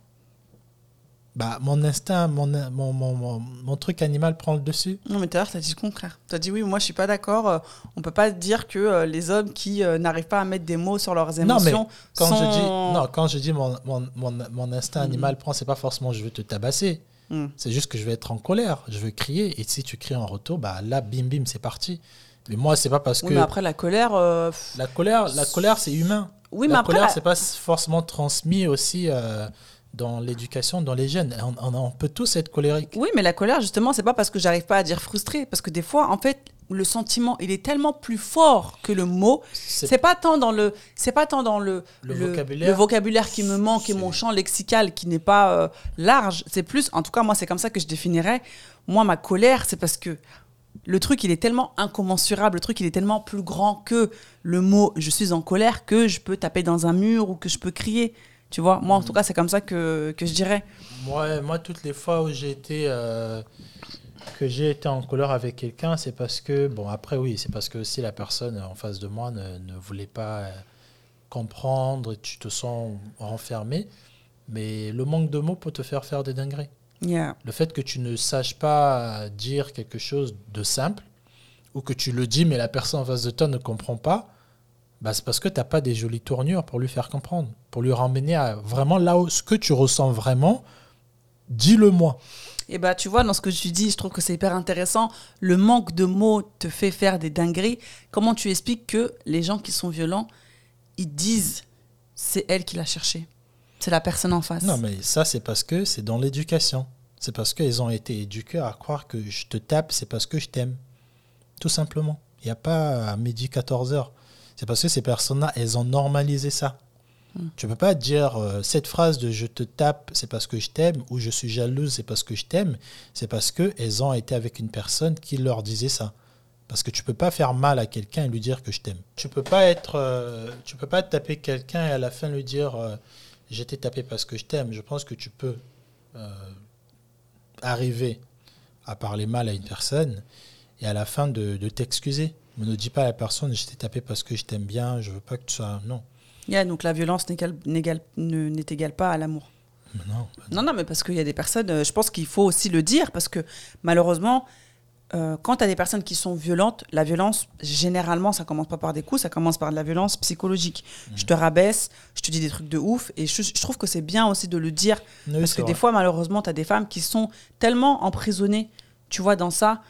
bah mon instinct, mon, mon, mon, mon, truc animal prend le dessus. Non, mais tout à l'heure, tu as dit le contraire. Tu as dit oui, moi, je suis pas d'accord. euh, on peut pas dire que euh, les hommes qui euh, n'arrivent pas à mettre des mots sur leurs Non, mais émotions Quand sont... je dis non, quand je dis mon, mon, mon, mon instinct Mhm. animal prend, c'est pas forcément je veux te tabasser. Hmm. C'est juste que je vais être en colère, je veux crier. Et si tu cries en retour, bah là, bim bim, c'est parti. Mais moi, c'est pas parce Oui, que mais après, la colère... euh, la colère, la colère, c'est humain. Oui, la mais après... colère, la- c'est pas forcément transmis aussi euh, dans l'éducation, dans les jeunes. On, on- on peut tous être colériques. Oui, mais la colère, justement, c'est pas parce que j'arrive pas à dire frustré. Parce que des fois, en fait, le sentiment, il est tellement plus fort que le mot. C'est pas tant dans le, c'est pas tant dans le, Le vocabulaire. le vocabulaire qui me manque et mon champ lexical qui n'est pas euh, large. C'est plus, en tout cas, moi, c'est comme ça que je définirais. Moi, ma colère, c'est parce que le truc, il est tellement incommensurable, le truc, il est tellement plus grand que le mot je suis en colère que je peux taper dans un mur ou que je peux crier. Tu vois, moi, en tout cas, c'est comme ça que, que je dirais. Moi, moi, toutes les fois où j'ai été, euh, que j'ai été en colère avec quelqu'un, c'est parce que, bon, après, oui, c'est parce que si la personne en face de moi ne, ne voulait pas euh, comprendre, tu te sens renfermé. Mais le manque de mots peut te faire faire des dingueries. Yeah. Le fait que tu ne saches pas dire quelque chose de simple, ou que tu le dis, mais la personne en face de toi ne comprend pas, bah, c'est parce que tu n'as pas des jolies tournures pour lui faire comprendre, pour lui ramener à vraiment là où ce que tu ressens vraiment, dis-le moi. Et bah, tu vois, dans ce que tu dis, je trouve que c'est hyper intéressant. Le manque de mots te fait faire des dingueries. Comment tu expliques que les gens qui sont violents, ils disent c'est elle qui l'a cherché? C'est la personne en face. Non, mais ça, c'est parce que c'est dans l'éducation. C'est parce qu'ils ont été éduqués à croire que je te tape, c'est parce que je t'aime. Tout simplement. Il n'y a pas à midi 14h. C'est parce que ces personnes-là, elles ont normalisé ça. Hmm. Tu ne peux pas dire euh, cette phrase de je te tape, c'est parce que je t'aime, ou je suis jalouse, c'est parce que je t'aime. C'est parce qu'elles ont été avec une personne qui leur disait ça. Parce que tu peux pas faire mal à quelqu'un et lui dire que je t'aime. Tu peux pas être, euh, tu peux pas taper quelqu'un et à la fin lui dire euh, j'ai été tapé parce que je t'aime. Je pense que tu peux arriver à parler mal à une personne et à la fin de, t'excuser. Mais ne dis pas à la personne je t'ai tapé parce que je t'aime bien, je veux pas que tu sois. Non. Yeah, donc la violence n'est égale pas à l'amour. Non, non, non, mais parce qu'il y a des personnes, euh, je pense qu'il faut aussi le dire, parce que malheureusement, euh, quand tu as des personnes qui sont violentes, la violence, généralement, ça commence pas par des coups, ça commence par de la violence psychologique. Mmh. Je te rabaisse, je te dis des trucs de ouf, et je, trouve que c'est bien aussi de le dire, parce que des fois, malheureusement, tu as des femmes qui sont tellement emprisonnées, tu vois, dans ça,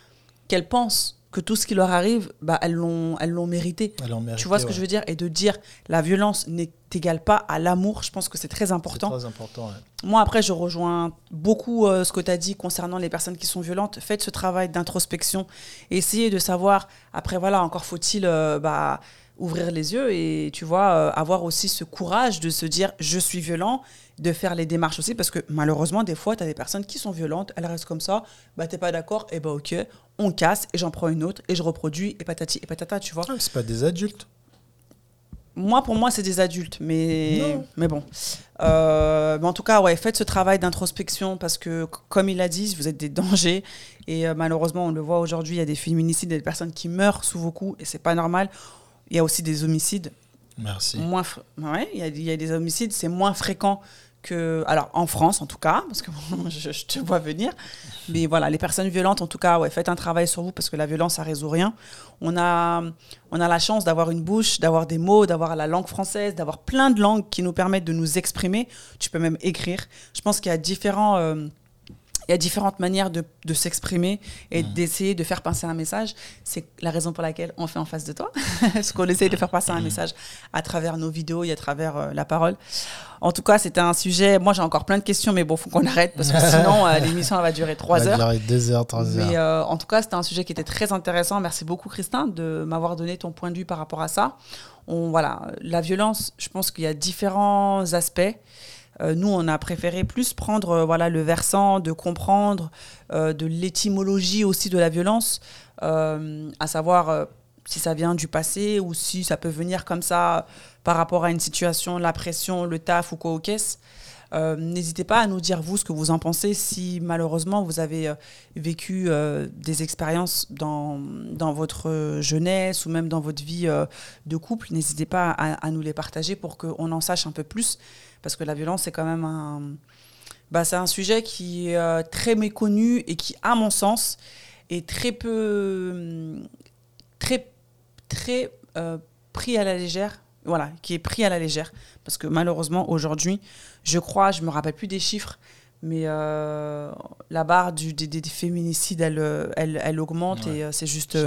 qu'elles pensent que tout ce qui leur arrive, bah, elles l'ont elles l'ont mérité. Tu vois ce que je veux dire? Et de dire la violence n'est égale pas à l'amour, je pense que c'est très important. Très important Moi, après, je rejoins beaucoup euh, ce que tu as dit concernant les personnes qui sont violentes. Faites ce travail d'introspection. Essayez de savoir, après, voilà, encore faut-il euh, bah, ouvrir les yeux et, tu vois, euh, avoir aussi ce courage de se dire je suis violent de faire les démarches aussi, parce que malheureusement, des fois, tu as des personnes qui sont violentes, elles restent comme ça, bah t'es pas d'accord, et bah ok, on casse, et j'en prends une autre, et je reproduis, et patati, et patata, tu vois. Ah, c'est pas des adultes. Moi, pour moi, c'est des adultes, mais, mais bon. Euh, mais en tout cas, ouais, faites ce travail d'introspection parce que, comme il a dit, vous êtes des dangers. Et euh, malheureusement, on le voit aujourd'hui, il y a des féminicides, des personnes qui meurent sous vos coups, et c'est pas normal. Il y a aussi des homicides. Merci. Moins ouais, il y, a, il y a des homicides, c'est moins fréquent alors en France en tout cas, parce que je, te vois venir, mais voilà, les personnes violentes en tout cas, ouais, faites un travail sur vous parce que la violence ça résout rien. On a, on a la chance d'avoir une bouche, d'avoir des mots, d'avoir la langue française, d'avoir plein de langues qui nous permettent de nous exprimer. Tu peux même écrire. Je pense qu'il y a différents euh, il y a différentes manières de, de s'exprimer et mmh. d'essayer de faire passer un message. C'est la raison pour laquelle on fait en face de toi, parce qu'on essaye de faire passer un mmh. message à travers nos vidéos et à travers euh, la parole. En tout cas, c'était un sujet. Moi, j'ai encore plein de questions, mais bon, faut qu'on arrête parce que sinon, euh, l'émission va durer trois heures. Va durer deux heures, trois heures. Mais euh, en tout cas, c'était un sujet qui était très intéressant. Merci beaucoup, Christin, de m'avoir donné ton point de vue par rapport à ça. On, voilà, la violence, je pense qu'il y a différents aspects. Euh, nous, on a préféré plus prendre euh, voilà, le versant de comprendre euh, de l'étymologie aussi de la violence, à savoir si ça vient du passé ou si ça peut venir comme ça par rapport à une situation, la pression, le taf ou quoi au caisse. N'hésitez pas à nous dire, vous, ce que vous en pensez, si malheureusement vous avez vécu des expériences dans, dans votre jeunesse ou même dans votre vie de couple. N'hésitez pas à, nous les partager pour qu'on en sache un peu plus parce que la violence, c'est quand même un, bah, c'est un sujet qui est euh, très méconnu et qui, à mon sens, est très peu, très, très euh, pris à la légère. Voilà, qui est pris à la légère. Parce que malheureusement, aujourd'hui, je crois, je me rappelle plus des chiffres, mais euh, la barre du, des, féminicides, elle, elle, elle augmente et c'est juste,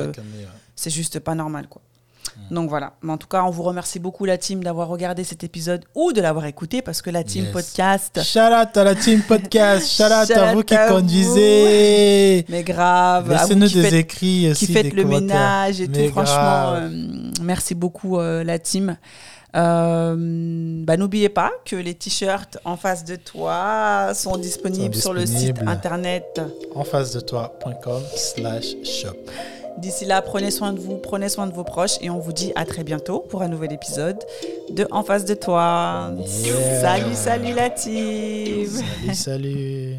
c'est juste pas normal, quoi. Mm. Donc voilà. Mais en tout cas, on vous remercie beaucoup, la team, d'avoir regardé cet épisode ou de l'avoir écouté parce que la team podcast. Shout out à la team podcast. Shout out à vous qui conduisez. Mais grave. Laissez-nous des écrits aussi. Qui faites le ménage et tout. Franchement, euh, merci beaucoup, euh, la team. Euh, bah, N'oubliez pas que les t-shirts en face de toi sont disponibles, sur le site internet en face de toi.com slash shop. D'ici là, prenez soin de vous, prenez soin de vos proches et on vous dit à très bientôt pour un nouvel épisode de En face de toi. Salut, salut la team. Salut, salut.